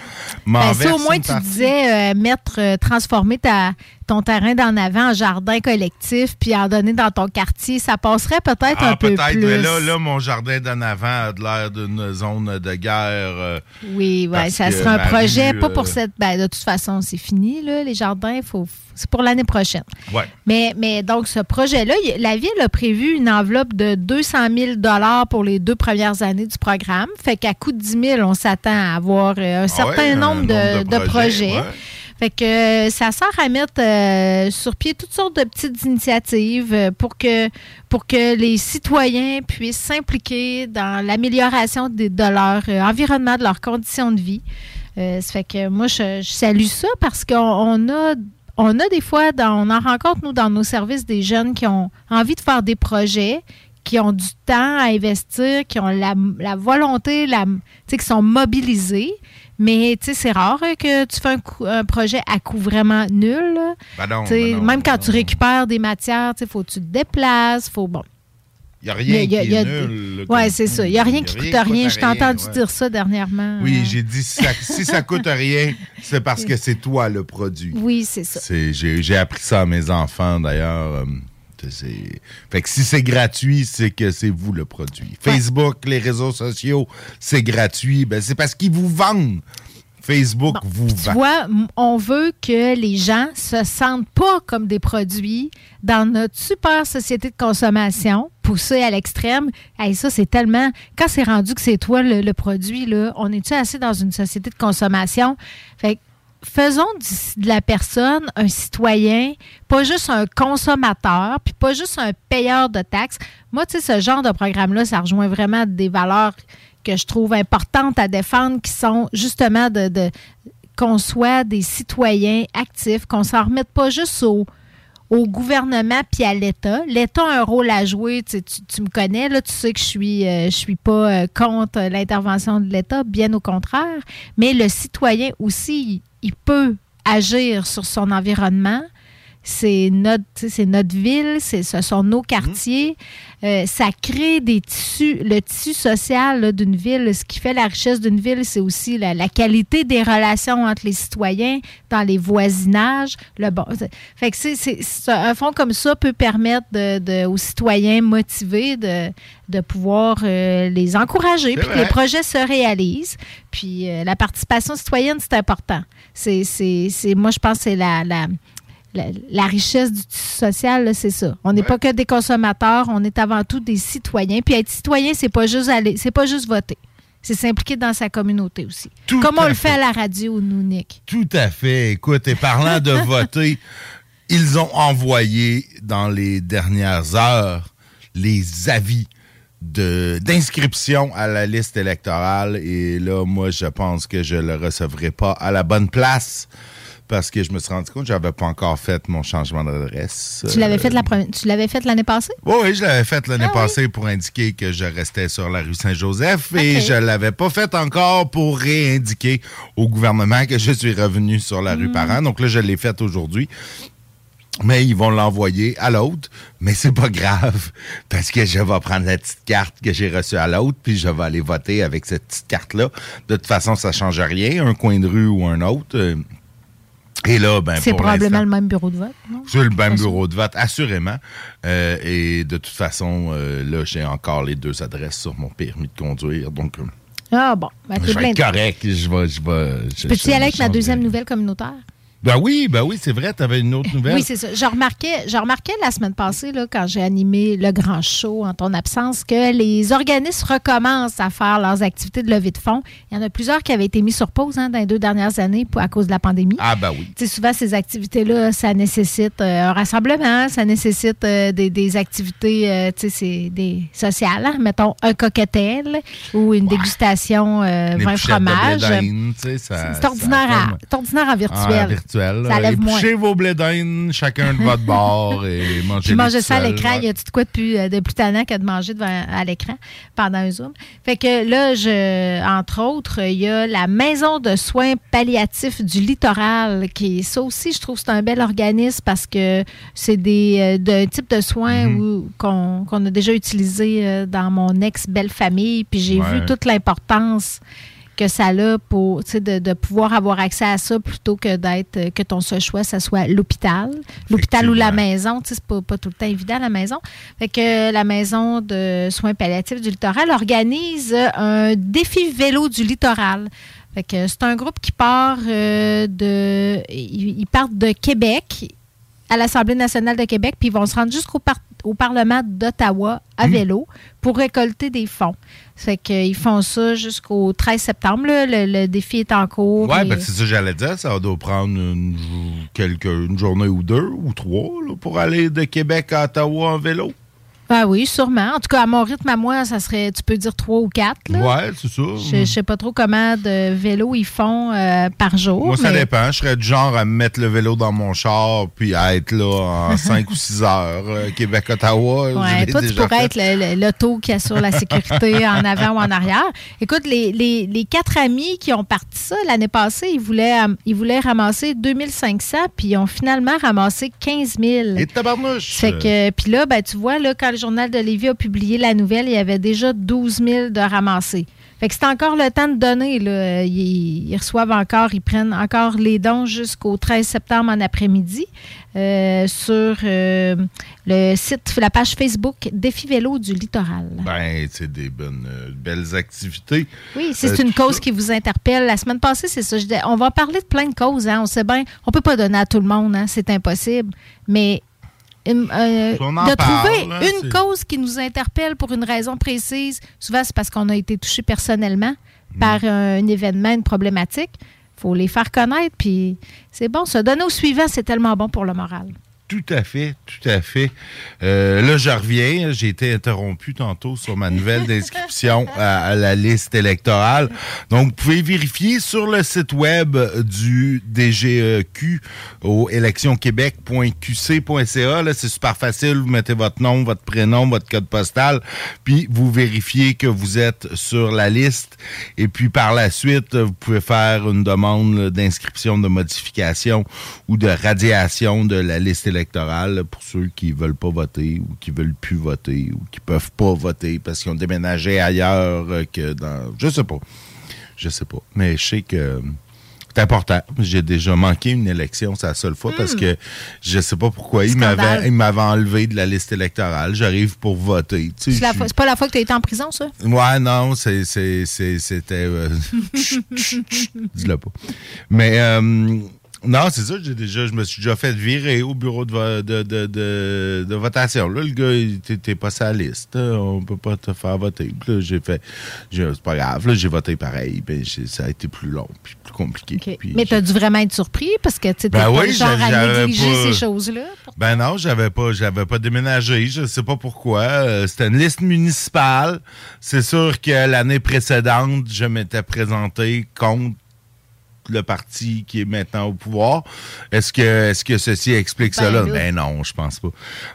Ben, m'en si verse au moins tu partie. disais euh, mettre, euh, transformer ta, ton terrain d'en avant en jardin collectif, puis en donner dans ton quartier, ça passerait peut-être Ah, un peu peut-être, plus. mais là, là, mon jardin d'en avant a de l'air d'une zone de guerre. euh, Oui, ouais, ça que sera un projet, rue, pas pour cette. Ben, de toute façon, c'est fini, là, les jardins. Faut, c'est pour l'année prochaine. Ouais. Mais, mais donc, ce projet-là, la Ville a prévu une enveloppe de 200 000 pour les deux premières années du programme. Fait qu'à coût de 10 000, on s'attend à avoir euh, un certain Ah un nombre, de, nombre de de projets, projets. ouais. Fait que euh, ça sert à mettre euh, sur pied toutes sortes de petites initiatives euh, pour que, pour que les citoyens puissent s'impliquer dans l'amélioration des- de leur environnement, de leurs conditions de vie. Euh, ça fait que moi, je, je salue ça parce qu'on on a, on a des fois, dans- on en rencontre, nous, dans nos services, des jeunes qui ont envie de faire des projets, qui ont du temps à investir, qui ont la, la volonté, la, qui sont mobilisés. Mais tu sais, c'est rare euh, que tu fais un, coup- un projet à coût vraiment nul. Ben non, ben non, même quand tu récupères des matières, il faut que tu te déplaces, faut bon. Il n'y a rien Il y a- qui y a- est comme- c'est ça. Il n'y a rien qui coûte rien. Je t'ai entendu ouais. dire ça dernièrement? Oui, j'ai dit si ça, si ça coûte rien, c'est parce que c'est toi le produit. Oui, c'est ça. J'ai appris ça à mes enfants d'ailleurs. euh, Fait que si c'est gratuit, c'est que c'est vous le produit. Facebook, les réseaux sociaux, c'est gratuit. Ben, c'est parce qu'ils vous vendent. Facebook vous Tu vend. vois, on veut que les gens se sentent pas comme des produits dans notre super société de consommation poussée à l'extrême. Hey, ça, c'est tellement... Quand c'est rendu que c'est toi le, produit, là, on est-tu assez dans une société de consommation? Fait que faisons de la personne un citoyen, pas juste un consommateur, puis pas juste un payeur de taxes. Moi, tu sais, ce genre de programme-là, ça rejoint vraiment des valeurs que je trouve importantes à défendre, qui sont justement de, qu'on soit des citoyens actifs, qu'on s'en remette pas juste au, au gouvernement puis à l'État. L'État a un rôle à jouer. Tu, tu- tu me connais, là, tu sais que je suis, euh, je suis pas euh, contre l'intervention de l'État, bien au contraire. Mais le citoyen aussi, il peut agir sur son environnement. C'est notre, c'est notre ville, c'est, ce sont nos quartiers. Euh, ça crée des tissus, le tissu social là, d'une ville. Ce qui fait la richesse d'une ville, c'est aussi la, la qualité des relations entre les citoyens, dans les voisinages. Le bon, fait que c'est, c'est- c'est un fonds comme ça peut permettre de, de- aux citoyens motivés de, de pouvoir euh, les encourager, puis que les projets se réalisent. Puis euh, la participation citoyenne, c'est important. C'est, c'est, c'est- moi, je pense que c'est la, la, la, la richesse du tissu social, c'est ça. On n'est pas que des consommateurs, on est avant tout des citoyens. Puis être citoyen, c'est pas juste aller, c'est pas juste voter. C'est s'impliquer dans sa communauté aussi. Comme on le fait fait. à la radio, nous, Nick. Tout à fait. Écoute, et parlant de voter, ils ont envoyé dans les dernières heures les avis d'inscription à la liste électorale. Et là, moi, je pense que je le recevrai pas à la bonne place parce que je me suis rendu compte que j'avais pas encore fait mon changement d'adresse. Tu l'avais Euh, fait la première- tu l'avais fait l'année passée? oui, oui, je l'avais fait l'année Ah oui? passée pour indiquer que je restais sur la rue Saint-Joseph et je l'avais pas fait encore pour réindiquer au gouvernement que je suis revenu sur la rue Hmm. Parent. Donc là, je l'ai fait aujourd'hui. Mais ils vont l'envoyer à l'autre. Mais c'est pas grave parce que je vais prendre la petite carte que j'ai reçue à l'autre puis je vais aller voter avec cette petite carte-là. De toute façon, ça change rien, un coin de rue ou un autre. Et là, ben, c'est probablement le même bureau de vote, non? c'est le même bureau de vote, assurément. Euh, et de toute façon, euh, là, j'ai encore les deux adresses sur mon permis de conduire. Donc, euh, Ah bon, ben, je vais être correct. Je vais. Je vais Peux-tu aller avec ma deuxième de- nouvelle communautaire? Ben oui, ben oui, c'est vrai, tu avais une autre nouvelle. Oui, c'est ça. Je remarquais, je remarquais la semaine passée, là, quand j'ai animé le grand show en ton absence, que les organismes recommencent à faire leurs activités de levée de fonds. Il y en a plusieurs qui avaient été mis sur pause hein, dans les deux dernières années pour, à cause de la pandémie. Ah, ben oui. Tu sais, souvent, ces activités-là, ça nécessite euh, un rassemblement, ça nécessite euh, des, des activités euh, tu sais, c'est des sociales. hein. Mettons un cocktail ou une dégustation euh, vin fromage. C'est ordinaire, en virtuel. En virtuel. Ça là. lève moins. Épluchez vos blés d'Inde, chacun de votre bord, et mangez manger ça à l'écran, il y a tout de quoi de plus, euh, de plus tannant que de manger devant, à l'écran pendant un Zoom? Fait que là, je, entre autres, il y a la Maison de soins palliatifs du littoral, qui, ça aussi, je trouve que c'est un bel organisme parce que c'est des euh, de type de soins Mhm. où- qu'on qu'on a déjà utilisé euh, dans mon ex-belle famille. Puis j'ai Ouais. vu toute l'importance que ça a pour de, de pouvoir avoir accès à ça plutôt que d'être euh, que ton seul choix ça soit l'hôpital. L'hôpital ou la maison c'est pas, pas tout le temps évident la maison. Fait que la maison de soins palliatifs du littoral organise euh, un défi vélo du littoral. Fait que c'est un groupe qui part euh, de ils, partent de Québec à l'Assemblée nationale de Québec, puis ils vont se rendre jusqu'au par- au Parlement d'Ottawa à vélo pour récolter des fonds. Fait qu'ils font ça jusqu'au 13 septembre. là. Le, le défi est en cours. Ouais, et- ben c'est ça que j'allais dire. Ça doit prendre une, quelques, une journée ou deux ou trois là, pour aller de Québec à Ottawa en vélo. Ah oui, sûrement. En tout cas, à mon rythme, à moi, ça serait, tu peux dire trois ou quatre. là. Ouais, c'est ça. Je ne sais pas trop comment de vélos ils font euh, par jour. Moi, ça dépend. Je serais du genre à mettre le vélo dans mon char puis à être là en 5 ou 6 heures. euh, Québec-Ottawa. Ouais, toi, tu déjà pourrais fait. être l'auto qui assure la sécurité en avant ou en arrière. Écoute, les, les- les quatre amis qui ont parti ça l'année passée, ils voulaient, euh, ils voulaient ramasser 2500, puis ils ont finalement ramassé 15 000. Et tabarnouche! Fait que, puis là, ben, tu vois, là, quand Journal de Lévis a publié la nouvelle, il y avait déjà 12 000 de ramassés. Fait que c'est encore le temps de donner. Là. Ils, ils reçoivent encore, ils prennent encore les dons jusqu'au 13 septembre en après-midi euh, sur euh, le site, la page Facebook Défi Vélo du Littoral. Ben, c'est des bonnes, euh, belles activités. Oui, c'est une cause ça. qui vous interpelle. La semaine passée, c'est ça. je on va parler de plein de causes. Hein. On sait bien, on peut pas donner à tout le monde, hein, c'est impossible. Mais euh, de parle, trouver hein, une cause qui nous interpelle pour une raison précise, souvent c'est parce qu'on a été touché personnellement par un événement, une problématique. faut les faire connaître, puis c'est bon. Se donner au suivant, c'est tellement bon pour le moral. Tout à fait, tout à fait. Euh, là, je reviens. J'ai été interrompu tantôt sur ma nouvelle d'inscription à, à la liste électorale. Donc, vous pouvez vérifier sur le site web du DGEQ au électionquebec.qc.ca. Là, c'est super facile. Vous mettez votre nom, votre prénom, votre code postal, puis vous vérifiez que vous êtes sur la liste. Et puis, par la suite, vous pouvez faire une demande d'inscription, de modification ou de radiation de la liste électorale pour ceux qui veulent pas voter ou qui veulent plus voter ou qui peuvent pas voter parce qu'ils ont déménagé ailleurs euh, que dans... Je sais pas. Je sais pas. Mais je sais que c'est important. J'ai déjà manqué une élection, c'est la seule fois, parce que je sais pas pourquoi. Il m'avait m'avait enlevé de la liste électorale. J'arrive pour voter. Tu sais, C'est pas la fois que tu as été en prison, ça? Ouais, non, c'est- c'était. euh, Dis-le pas. Mais euh, non, c'est ça, j'ai déjà, je me suis déjà fait virer au bureau de, de, de, de- de votation. Là, le gars, il- t'es, t'es pas la liste. hein, On peut pas te faire voter. Puis là, j'ai fait. j'ai- c'est pas grave, là, j'ai voté pareil. Ben, j'ai- ça a été plus long puis plus compliqué. Puis Mais tu as dû vraiment être surpris parce que tu Ben pas oui, le genre à j'avais négliger pas- ces choses-là. Ben non, j'avais pas, j'avais pas déménagé. Je sais pas pourquoi. Euh, C'était une liste municipale. C'est sûr que l'année précédente, je m'étais présenté contre le parti qui est maintenant au pouvoir. Est-ce que, est-ce que ceci explique Ben cela? là. Ben non, je pense pas.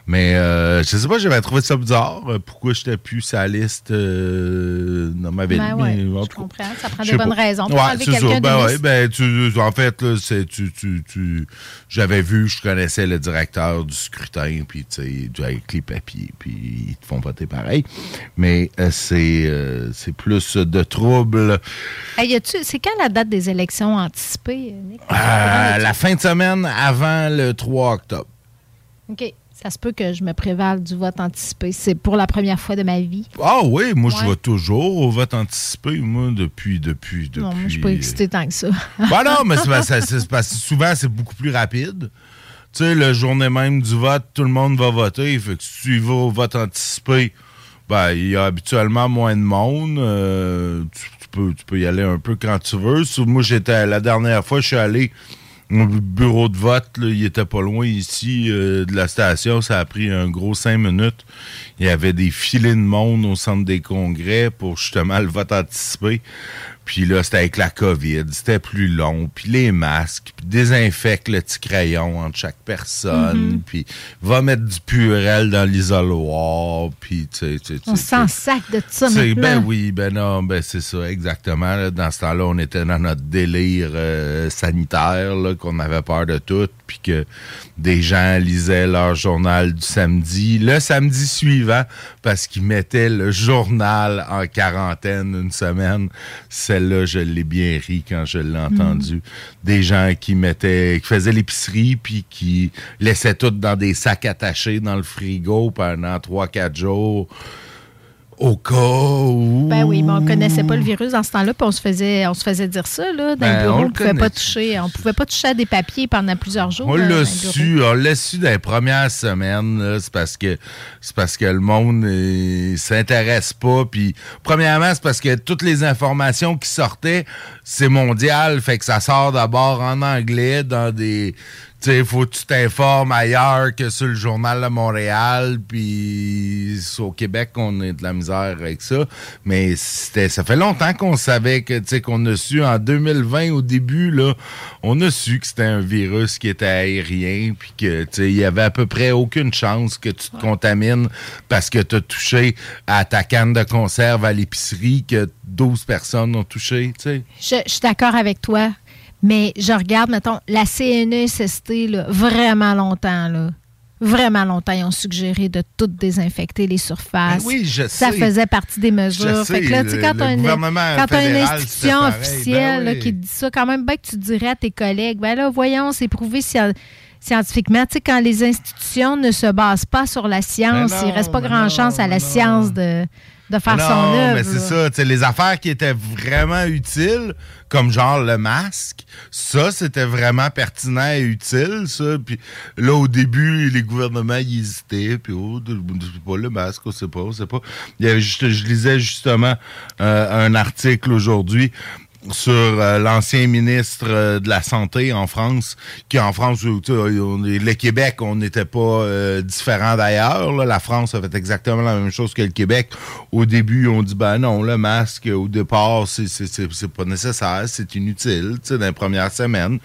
Mais euh, je sais pas, j'avais trouvé ça bizarre. euh, Pourquoi j'étais plus la liste euh, dans ma ville? Ben ouais, je comprends. Ça prend je des bonnes pas. raisons pour Ouais, quelqu'un Ben, ouais, ben, tu, en fait, là, c'est, tu, tu, tu, j'avais vu, je connaissais le directeur du scrutin, puis tu sais, avec les papiers, puis ils te font voter pareil. Mais euh, c'est, c'est plus de troubles. Hey, c'est quand la date des élections Nick? Euh, la fin de semaine avant le 3 octobre. OK. Ça se peut que je me prévale du vote anticipé. C'est pour la première fois de ma vie. Ah oui, moi, je vais toujours au vote anticipé, moi, depuis, depuis, depuis. Non, moi, je suis pas excitée tant que ça. Ben non, mais c'est parce, que souvent, c'est beaucoup plus rapide. Tu sais, le journée même du vote, tout le monde va voter. Fait que si tu y vas au vote anticipé, ben, il y a habituellement moins de monde. Euh, tu tu peux y aller un peu quand tu veux. Moi, j'étais la dernière fois, je suis allé au bureau de vote. il était pas loin ici euh, de la station. Ça a pris un gros cinq minutes. Il y avait des filets de monde au centre des congrès pour justement le vote anticipé. Puis là, c'était avec la COVID, c'était plus long, puis les masques, puis désinfecte le petit crayon entre chaque personne, Mhm. puis va mettre du purel dans l'isoloir, puis tu sais... tu sais, On s'en sac de ça c'est- maintenant. ben oui, ben non, ben c'est ça, exactement. là. Dans ce temps-là, on était dans notre délire euh, sanitaire, qu'on avait peur de tout, puis que des gens lisaient leur journal du samedi, le samedi suivant, parce qu'ils mettaient le journal en quarantaine une semaine. Celle-là, je l'ai bien ri quand je l'ai entendu. Des gens qui mettaient, qui faisaient l'épicerie, puis qui laissaient tout dans des sacs attachés dans le frigo pendant 3-4 jours au cas où. Ben oui, mais on connaissait pas le virus dans ce temps-là, puis on se faisait, on se faisait dire ça, là. Dans Ben, le bureau, on le pouvait pas toucher. On pouvait pas toucher à des papiers pendant plusieurs jours. On dans l'a le su, on l'a su dans les premières semaines. là. C'est parce que c'est parce que le monde euh, s'intéresse pas. Puis premièrement, c'est parce que toutes les informations qui sortaient, c'est mondial, fait que ça sort d'abord en anglais dans des. Tu sais, faut que tu t'informes ailleurs que sur le journal de Montréal, puis au Québec, on est de la misère avec ça. Mais c'était, ça fait longtemps qu'on savait que, tu sais, qu'on a su en 2020 au début, là, on a su que c'était un virus qui était aérien, puis que, tu sais, il y avait à peu près aucune chance que tu te contamines parce que tu as touché à ta canne de conserve à l'épicerie que 12 personnes ont touché, tu sais. Je, je suis d'accord avec toi, mais je regarde, mettons, la CNESST, là, vraiment longtemps, là. Vraiment longtemps, ils ont suggéré de tout désinfecter les surfaces. Ben oui, je Ça sais. faisait partie des mesures. Je fait que là, tu sais, quand tu as une, quand institution pareil. officielle Ben là, oui. qui te dit ça, quand même bien que tu dirais à tes collègues, ben là, voyons, c'est prouvé scien- scientifiquement. Tu sais, quand les institutions ne se basent pas sur la science, non, il reste pas mais grand non, chance à la science de, de faire non, son œuvre. mais c'est ça. tu sais, Les affaires qui étaient vraiment utiles, comme genre le masque, ça, c'était vraiment pertinent et utile, ça. Puis là, au début, les gouvernements, ils hésitaient. Puis, oh, pas le masque, on sait pas, on sait pas. Il y avait juste, je lisais justement euh, un article aujourd'hui sur euh, l'ancien ministre euh, de la Santé en France, qui en France, on le Québec, on n'était pas euh, différent d'ailleurs. La France a fait exactement la même chose que le Québec. Au début, on dit, ben non, le masque, au départ, c'est- c'est c'est- c'est pas nécessaire, c'est inutile, tu sais, dans les premières semaines.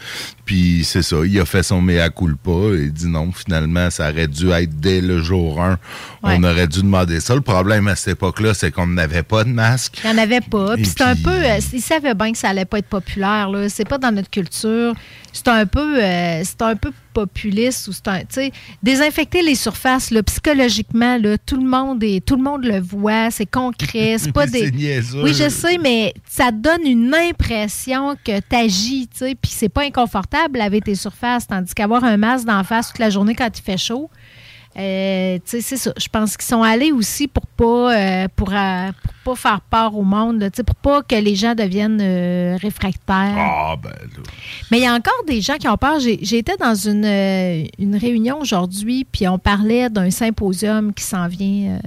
Puis c'est ça, il a fait son mea culpa et dit non, finalement, ça aurait dû être dès le jour 1. On aurait dû demander ça. Le problème à cette époque-là, c'est qu'on n'avait pas de masque. Il n'y en avait pas. Puis c'est un peu. euh, ils savaient que ça allait pas être populaire. Là. C'est pas dans notre culture. C'est un peu. euh, c'est un peu populiste ou c'est un. Tu sais, désinfecter les surfaces, là, psychologiquement, là, tout le monde est, tout le monde le voit. C'est concret. C'est pas des. Niaiseux. Oui, je sais, mais ça donne une impression que tu agis, tu sais, puis c'est pas inconfortable laver tes surfaces, tandis qu'avoir un masque d'en face toute la journée quand il fait chaud, euh, c'est ça. Je pense qu'ils sont allés aussi pour pas euh, pour, euh, pour pas faire peur au monde, là, pour pas que les gens deviennent réfractaires. Ah, ben là. Mais il y a encore des gens qui ont peur. Été dans une, une réunion aujourd'hui, puis on parlait d'un symposium qui s'en vient.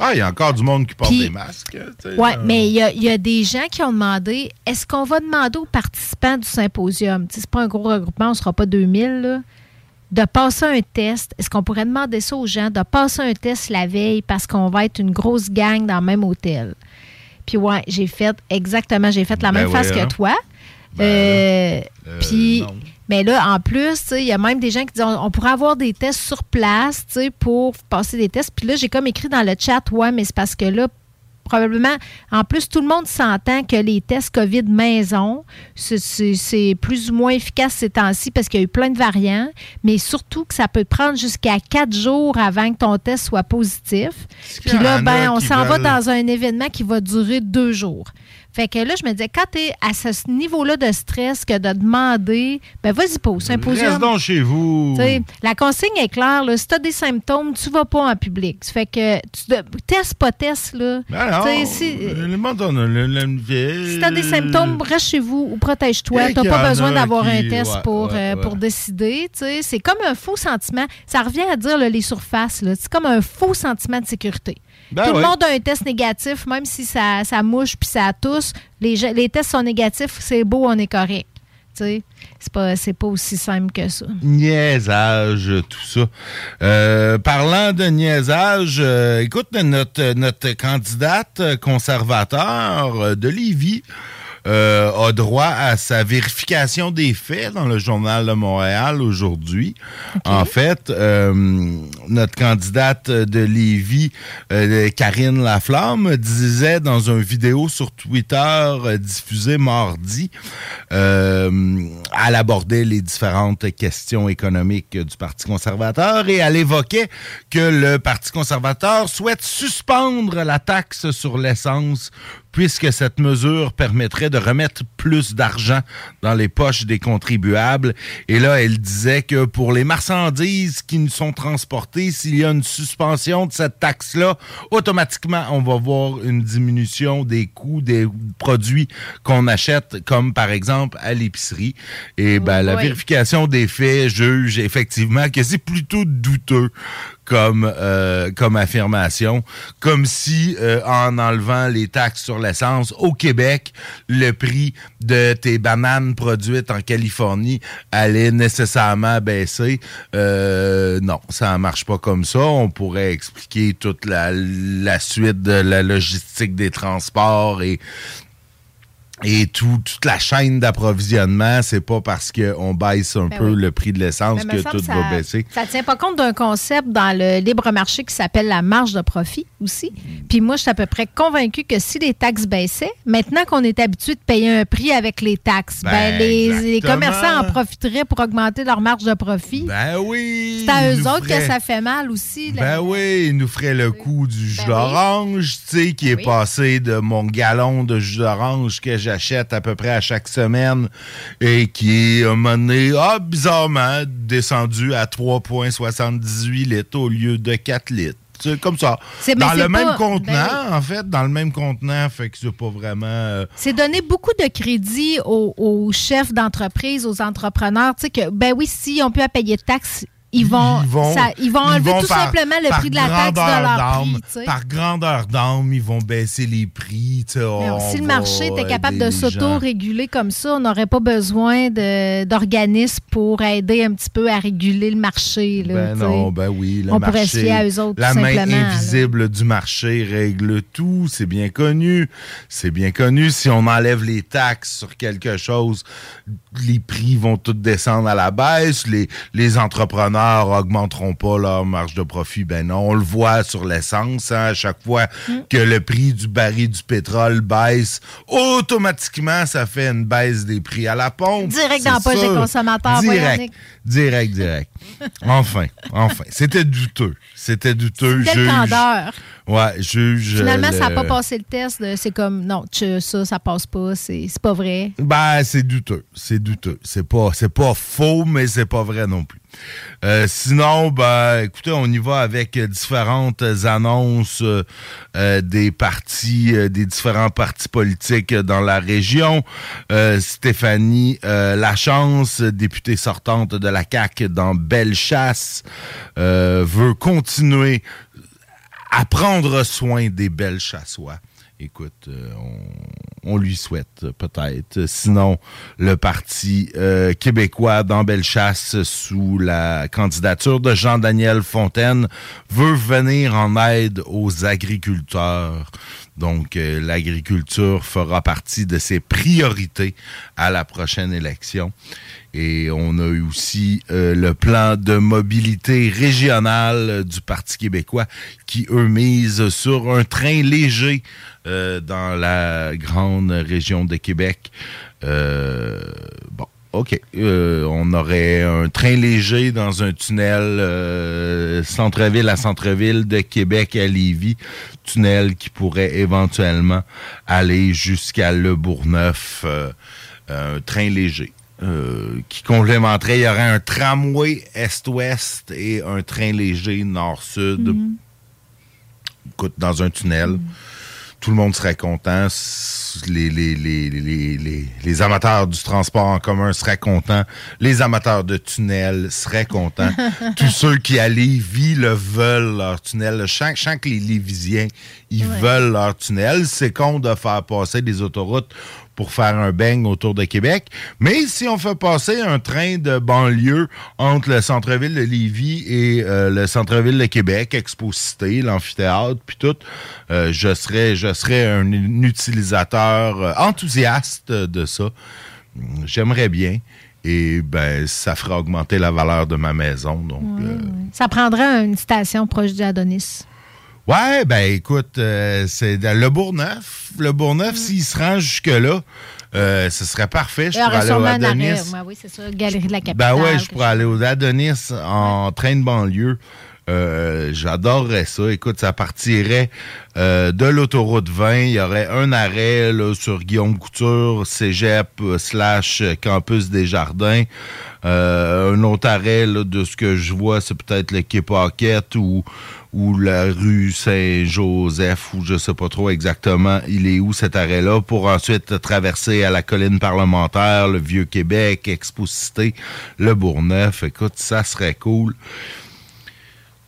Ah, il y a encore du monde qui porte Puis- des masques. oui, mais il y a, il y a des gens qui ont demandé est-ce qu'on va demander aux participants du symposium, c'est pas un gros regroupement, on ne sera pas 2000, là, de passer un test. Est-ce qu'on pourrait demander ça aux gens de passer un test la veille parce qu'on va être une grosse gang dans le même hôtel? Puis ouais, j'ai fait exactement, j'ai fait la Ben même face oui, hein. que toi. Euh, Euh, Puis, mais là, en plus, il y a même des gens qui disent on, on pourrait avoir des tests sur place, pour passer des tests. Puis là, j'ai comme écrit dans le chat, ouais, mais c'est parce que là, probablement, en plus, tout le monde s'entend que les tests COVID maison, c'est- plus ou moins efficace ces temps-ci parce qu'il y a eu plein de variants, mais surtout que ça peut prendre jusqu'à quatre jours avant que ton test soit positif. Puis là, en ben, on s'en va dans un événement qui va durer deux jours. Fait que là, je me disais, quand tu es à ce niveau-là de stress que de demander, ben vas-y, pose, symposium. Reste donc chez vous. La consigne est claire. Là, si tu as des symptômes, tu vas pas en public. Fait que tu de- teste pas test. Là. Ben non, si le monde en a le- le- le- si tu as des symptômes, reste chez vous ou protège-toi. Et Tu n'as pas besoin d'avoir un test ouais, pour, ouais, euh, ouais. pour décider. C'est comme un faux sentiment. Ça revient à dire là, les surfaces. C'est comme un faux sentiment de sécurité. Ben Tout ouais. le monde a un test négatif, même si ça, ça mouche puis ça tousse. Les, les tests sont négatifs, c'est beau, on est correct. Tu sais, C'est pas, pas aussi simple que ça. Niaisage, tout ça. Euh, parlant de niaisage, euh, écoute, notre, notre candidate conservateur de Lévis euh, a droit à sa vérification des faits dans le Journal de Montréal aujourd'hui. En fait, euh, notre candidate de Lévis, euh, Karine Laflamme, disait dans une vidéo sur Twitter diffusée mardi, elle abordait les différentes questions économiques du Parti conservateur et elle évoquait que le Parti conservateur souhaite suspendre la taxe sur l'essence puisque cette mesure permettrait de remettre plus d'argent dans les poches des contribuables. Et là, elle disait que pour les marchandises qui nous sont transportées, s'il y a une suspension de cette taxe-là, automatiquement, on va voir une diminution des coûts des produits qu'on achète, comme par exemple à l'épicerie. Et ben, la Oui. vérification des faits juge effectivement que c'est plutôt douteux comme, euh, comme affirmation, comme si euh, en enlevant les taxes sur l'essence au Québec, le prix de tes bananes produites en Californie allait nécessairement baisser. Euh, non, ça ne marche pas comme ça. On pourrait expliquer toute la, la suite de la logistique des transports et et tout, toute la chaîne d'approvisionnement, c'est pas parce qu'on baisse un Ben peu oui. le prix de l'essence Mais que tout ça, va baisser. Ça tient pas compte d'un concept dans le libre marché qui s'appelle la marge de profit aussi. Puis moi, je suis à peu près convaincu que si les taxes baissaient, maintenant qu'on est habitué de payer un prix avec les taxes, ben, Ben, les, les commerçants en profiteraient pour augmenter leur marge de profit. Ben oui! C'est à ils eux autres feraient- que ça fait mal aussi. là. Ben oui, il nous ferait le coup du jus Ben d'orange, tu sais, qui est oui. passé de mon gallon de jus d'orange que j'achète à peu près à chaque semaine et qui est, à un moment donné, ah, bizarrement, descendu à 3,78 litres au lieu de 4 litres. C'est comme ça. Dans le même pas- contenant, ben en fait, dans le même contenant, fait que c'est pas vraiment... euh, C'est donner beaucoup de crédit aux, aux chefs d'entreprise, aux entrepreneurs. Tu sais que, ben oui, s'ils ont pu à payer de taxes, ils vont, ils vont, ça- ils vont ils enlever vont tout par- simplement le prix de la taxe de leur d'âme, prix. tu sais. Par grandeur d'âme, ils vont baisser les prix. tu sais, Mais on si le marché était capable de s'auto-réguler comme ça, on n'aurait pas besoin d'organismes pour aider un petit peu à réguler le marché. Là, Ben non, ben oui, le On pourrait se fier à eux autres, la tout main là. invisible du marché règle tout, c'est bien connu. C'est bien connu. Si on enlève les taxes sur quelque chose, les prix vont tous descendre à la baisse. Les, les entrepreneurs augmenteront pas leur marge de profit. Ben non, on le voit sur l'essence. hein, à chaque fois Mm. que le prix du baril du pétrole baisse, automatiquement, ça fait une baisse des prix à la pompe. Direct dans la poche des sûr. consommateurs, Direct. Direct, direct. Enfin, enfin. C'était douteux. C'était douteux. Juge. candeur. Ouais, juge. Finalement, le- ça n'a pas passé le test. C'est comme, non, tch, ça, ça passe pas. C'est pas vrai. Ben, c'est douteux. C'est douteux. C'est pas, c'est pas faux, mais c'est pas vrai non plus. Euh, sinon, ben, écoutez, on y va avec euh, différentes annonces euh, des partis, des différents partis politiques dans la région. Stéphanie Lachance, députée sortante de la CAQ dans Bellechasse, veut continuer à prendre soin des belles chassois. Écoute, euh, on, lui souhaite peut-être. Sinon, le Parti euh, québécois dans Bellechasse, sous la candidature de Jean-Daniel Fontaine, veut venir en aide aux agriculteurs. Donc, euh, l'agriculture fera partie de ses priorités à la prochaine élection. Et on a eu aussi euh, le plan de mobilité régionale euh, du Parti québécois qui, eux, mise sur un train léger dans la grande région de Québec. Bon, OK. Euh, on aurait un train léger dans un tunnel euh, centre-ville à centre-ville de Québec à Lévis. Tunnel qui pourrait éventuellement aller jusqu'à Le Bourgneuf. Euh, un train léger. euh, qui complémenterait, il y aurait un tramway est-ouest et un train léger nord-sud. Mhm. Écoute, dans un tunnel. Tout le monde serait content. Les, les, les, les, les, les amateurs du transport en commun seraient contents. Les amateurs de tunnels seraient contents. Tous ceux qui à Lévis le veulent, leur tunnel. Je sens, je sens que les Lévisiens, ils Ouais. veulent leur tunnel. C'est con de faire passer des autoroutes pour faire un bang autour de Québec. Mais si on fait passer un train de banlieue entre le centre-ville de Lévis et euh, le centre-ville de Québec, Exposité, l'amphithéâtre, puis tout, euh, je serais je serais un, utilisateur euh, enthousiaste de ça. J'aimerais bien. Et ben, ça ferait augmenter la valeur de ma maison. Donc, euh, Ça prendrait une station proche du Adonis. Ouais, ben écoute, euh, c'est le Bourgneuf. Le Bourgneuf, s'il se rend jusque-là, euh, ce serait parfait. Je y pourrais aller au Adonis. Ouais, oui, c'est ça. Galerie de la capitale. Ben ouais, je pourrais aller au Adonis en train de banlieue. Euh, J'adorerais ça. Écoute, ça partirait euh, de l'autoroute 20. Il y aurait un arrêt sur Guillaume Couture, Cégep euh, slash Campus des Jardins. Un autre arrêt, de ce que je vois, c'est peut-être le Quai ou, ou la rue Saint-Joseph, ou je sais pas trop exactement il est où cet arrêt-là, pour ensuite traverser à la colline parlementaire, le Vieux-Québec, Exposité, le Bourgneuf. Écoute, ça serait cool.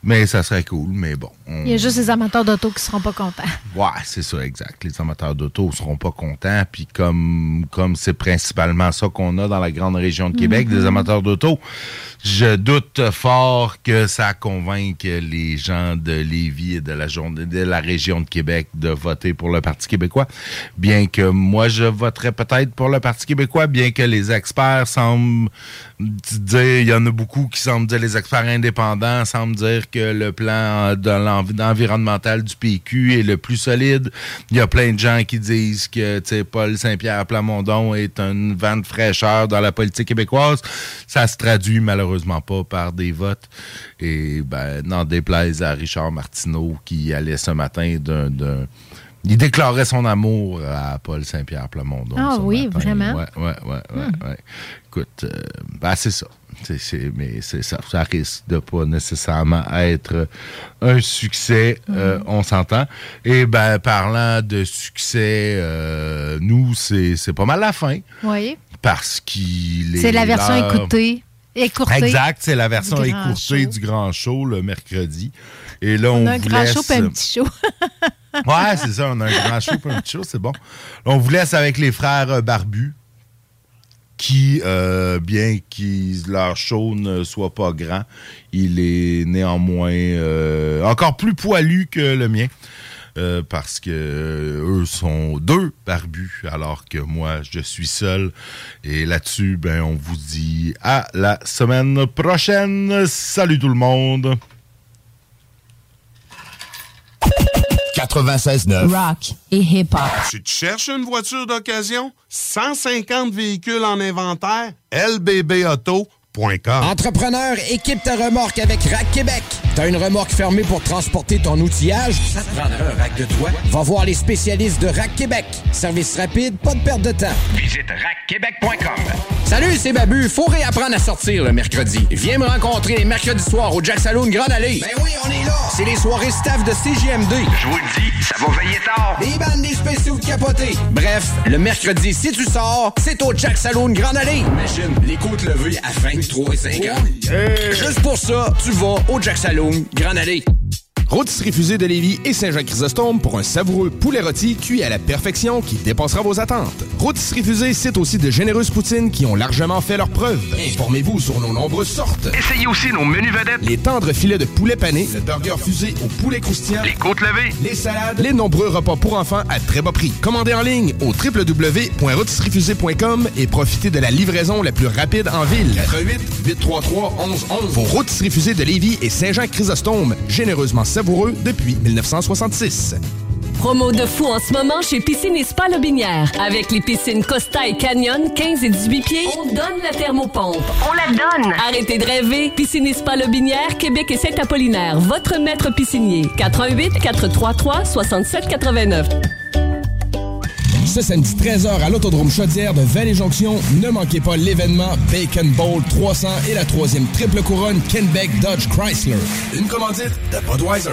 Mais ça serait cool, mais bon. on- Il y a juste les amateurs d'auto qui seront pas contents. Ouais, c'est ça, exact. Les amateurs d'auto seront pas contents. Puis comme comme c'est principalement ça qu'on a dans la grande région de Québec, des amateurs d'auto, je doute fort que ça convainque les gens de Lévis et de la, journée, de la région de Québec de voter pour le Parti québécois. Bien que moi, je voterais peut-être pour le Parti québécois, bien que les experts semblent dire, il y en a beaucoup qui semblent dire, les experts indépendants semblent dire que le plan l'env- environnemental du PQ est le plus solide. Il y a plein de gens qui disent que Paul Saint-Pierre Plamondon est un vent de fraîcheur dans la politique québécoise. Ça se traduit malheureusement pas par des votes. Et ben, n'en déplaise à Richard Martineau qui allait ce matin d'un... il déclarait son amour à Paul Saint-Pierre Plamondon. Ah oui, matin. vraiment? Ouais, Hmm. ouais. Écoute, euh, ben, c'est ça. C'est- mais ça, ça risque de pas nécessairement être un succès, euh, on s'entend. Et ben, parlant de succès, euh, nous, c'est c'est pas mal la fin. Oui. Parce qu'il est. C'est la version écoutée. Écourtée. Exact, c'est la version du écourtée show. du grand show le mercredi. Et là, on, On a un vous grand laisse... show et un petit show. Ouais, c'est ça, on a un grand show et un petit show, c'est bon. On vous laisse avec les frères euh, Barbus, qui, euh, bien que leur show ne soit pas grand, il est néanmoins euh, encore plus poilu que le mien. euh, parce que euh, eux sont deux barbus, alors que moi, je suis seul. Et là-dessus, ben, on vous dit à la semaine prochaine. Salut tout le monde! 96.9. Rock et hip-hop. Si tu cherches une voiture d'occasion, 150 véhicules en inventaire, lbbauto.com. Entrepreneur, équipe ta remorque avec Rack Québec. T'as une remorque fermée pour transporter ton outillage? Ça te prendra un rack de toi? Va voir les spécialistes de Rack Québec. Service rapide, pas de perte de temps. Visite rackquebec.com. Salut, c'est Babu. Faut réapprendre à sortir le mercredi. Viens me rencontrer les mercredis soirs au Jack Saloon Grande Allée. Ben oui, on est là. C'est les soirées staff de CGMD. Je vous le dis, ça va veiller tard. Des bandes, des spéciaux de capotés. Bref, le mercredi, si tu sors, c'est au Jack Saloon Grande Allée. Imagine, les côtes levées à 23 et 50. Juste pour ça, tu vas au Jack Saloon Grande Allée. Rôtisserie Fusée de Lévis et Saint-Jean-Chrysostome pour un savoureux poulet rôti cuit à la perfection qui dépassera vos attentes. Rôtisserie Fusée cite aussi de généreuses poutines qui ont largement fait leurs preuves. Informez-vous sur nos nombreuses sortes. Essayez aussi nos menus vedettes. Les tendres filets de poulet pané, le burger fusé au poulet croustillant, Les côtes levées. les salades, les nombreux repas pour enfants à très bas prix. Commandez en ligne au www.rôtisseriefusée.com et profitez de la livraison la plus rapide en ville. 88 833 1111. Vos rôtisseries fusées de Lévis et Saint-Jean-Chrysostome, généreusement savoureux depuis 1966. promo de fou en ce moment chez Piscine et Spa Lobinière. Avec les piscines Costa et Canyon, 15 et 18 pieds, on donne la thermopompe. On la donne! Arrêtez de rêver. Piscine et Spa Lobinière, Québec et Saint-Apollinaire. Votre maître piscinier. 88 433 6789. Ce samedi 13h à l'Autodrome Chaudière de Vallée-Jonction, ne manquez pas l'événement Bacon Bowl 300 et la troisième triple couronne Kenbeck Dodge Chrysler. Une commandite de Budweiser.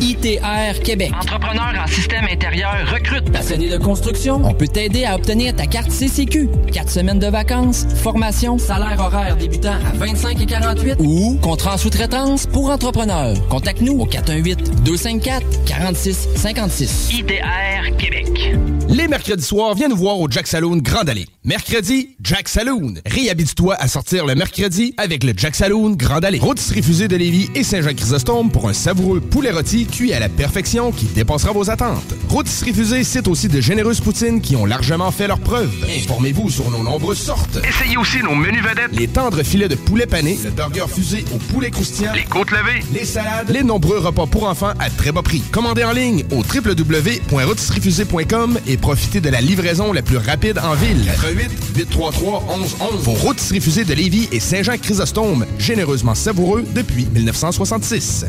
ITR Québec. Entrepreneur en système intérieur recrute. Passionné de construction, on peut t'aider à obtenir ta carte CCQ. Quatre semaines de vacances, formation, salaire horaire débutant à 25 et 48 ou contrat en sous-traitance pour entrepreneurs. Contacte-nous au 418 254 46 56. ITR Québec. Les mercredis soirs, viens nous voir au Jack Saloon Grande Allée. Mercredi, Jack Saloon. Réhabite-toi à sortir le mercredi avec le Jack Saloon Grande Allée. Rôtisserie fusée de Lévis et Saint-Jean-Chrysostome pour un savoureux poulet rôti cuit à la perfection qui dépassera vos attentes. Rôtisserie fusée cite aussi de généreuses poutines qui ont largement fait leurs preuves. Informez-vous sur nos nombreuses sortes. Essayez aussi nos menus vedettes. Les tendres filets de poulet pané, le burger fusé au poulet croustillant, Les côtes levées. les salades, les nombreux repas pour enfants à très bas prix. Commandez en ligne au www.rôtisseriefusée.com et profitez de la livraison la plus rapide en ville. 88 833 1111. Vos rôtisseries fusées de Lévis et Saint-Jean-Chrysostome, généreusement savoureux depuis 1966.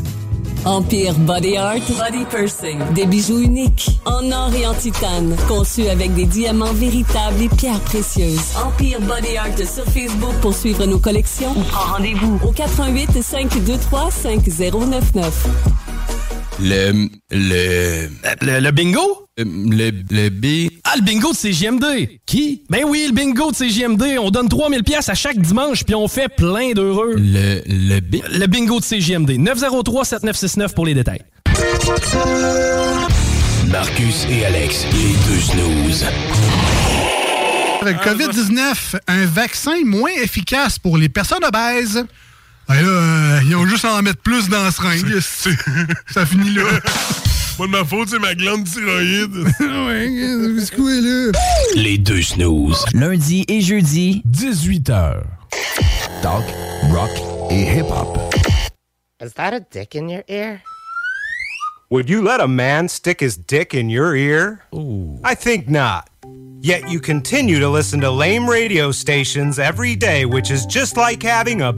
Empire Body Art, Body Pursing. Des bijoux uniques, en or et en titane, conçus avec des diamants véritables et pierres précieuses. Empire Body Art sur Facebook pour suivre nos collections rendez-vous au 88 523 5099. Le. Le. Le, le bingo? Euh, Le. Le B. Ah, le bingo de CGMD! Qui? Ben oui, le bingo de CGMD. On donne 3000 pièces à chaque dimanche, puis on fait plein d'heureux. Le. Le B. Le bingo de CGMD. 903-7969 pour les détails. Marcus et Alex, les deux snooze. Avec COVID-19, un vaccin moins efficace pour les personnes obèses. Ben là, euh, ils ont juste à en mettre plus dans la seringue. Ça finit là. Pas de ma faute, c'est ma glande thyroïde. ouais, quoi là? Les deux snooze. Lundi et jeudi, 18h. Talk, rock et hip-hop. Is that a dick in your ear? Would you let a man stick his dick in your ear? I think not. Yet you continue to listen to lame radio stations every day, which is just like having a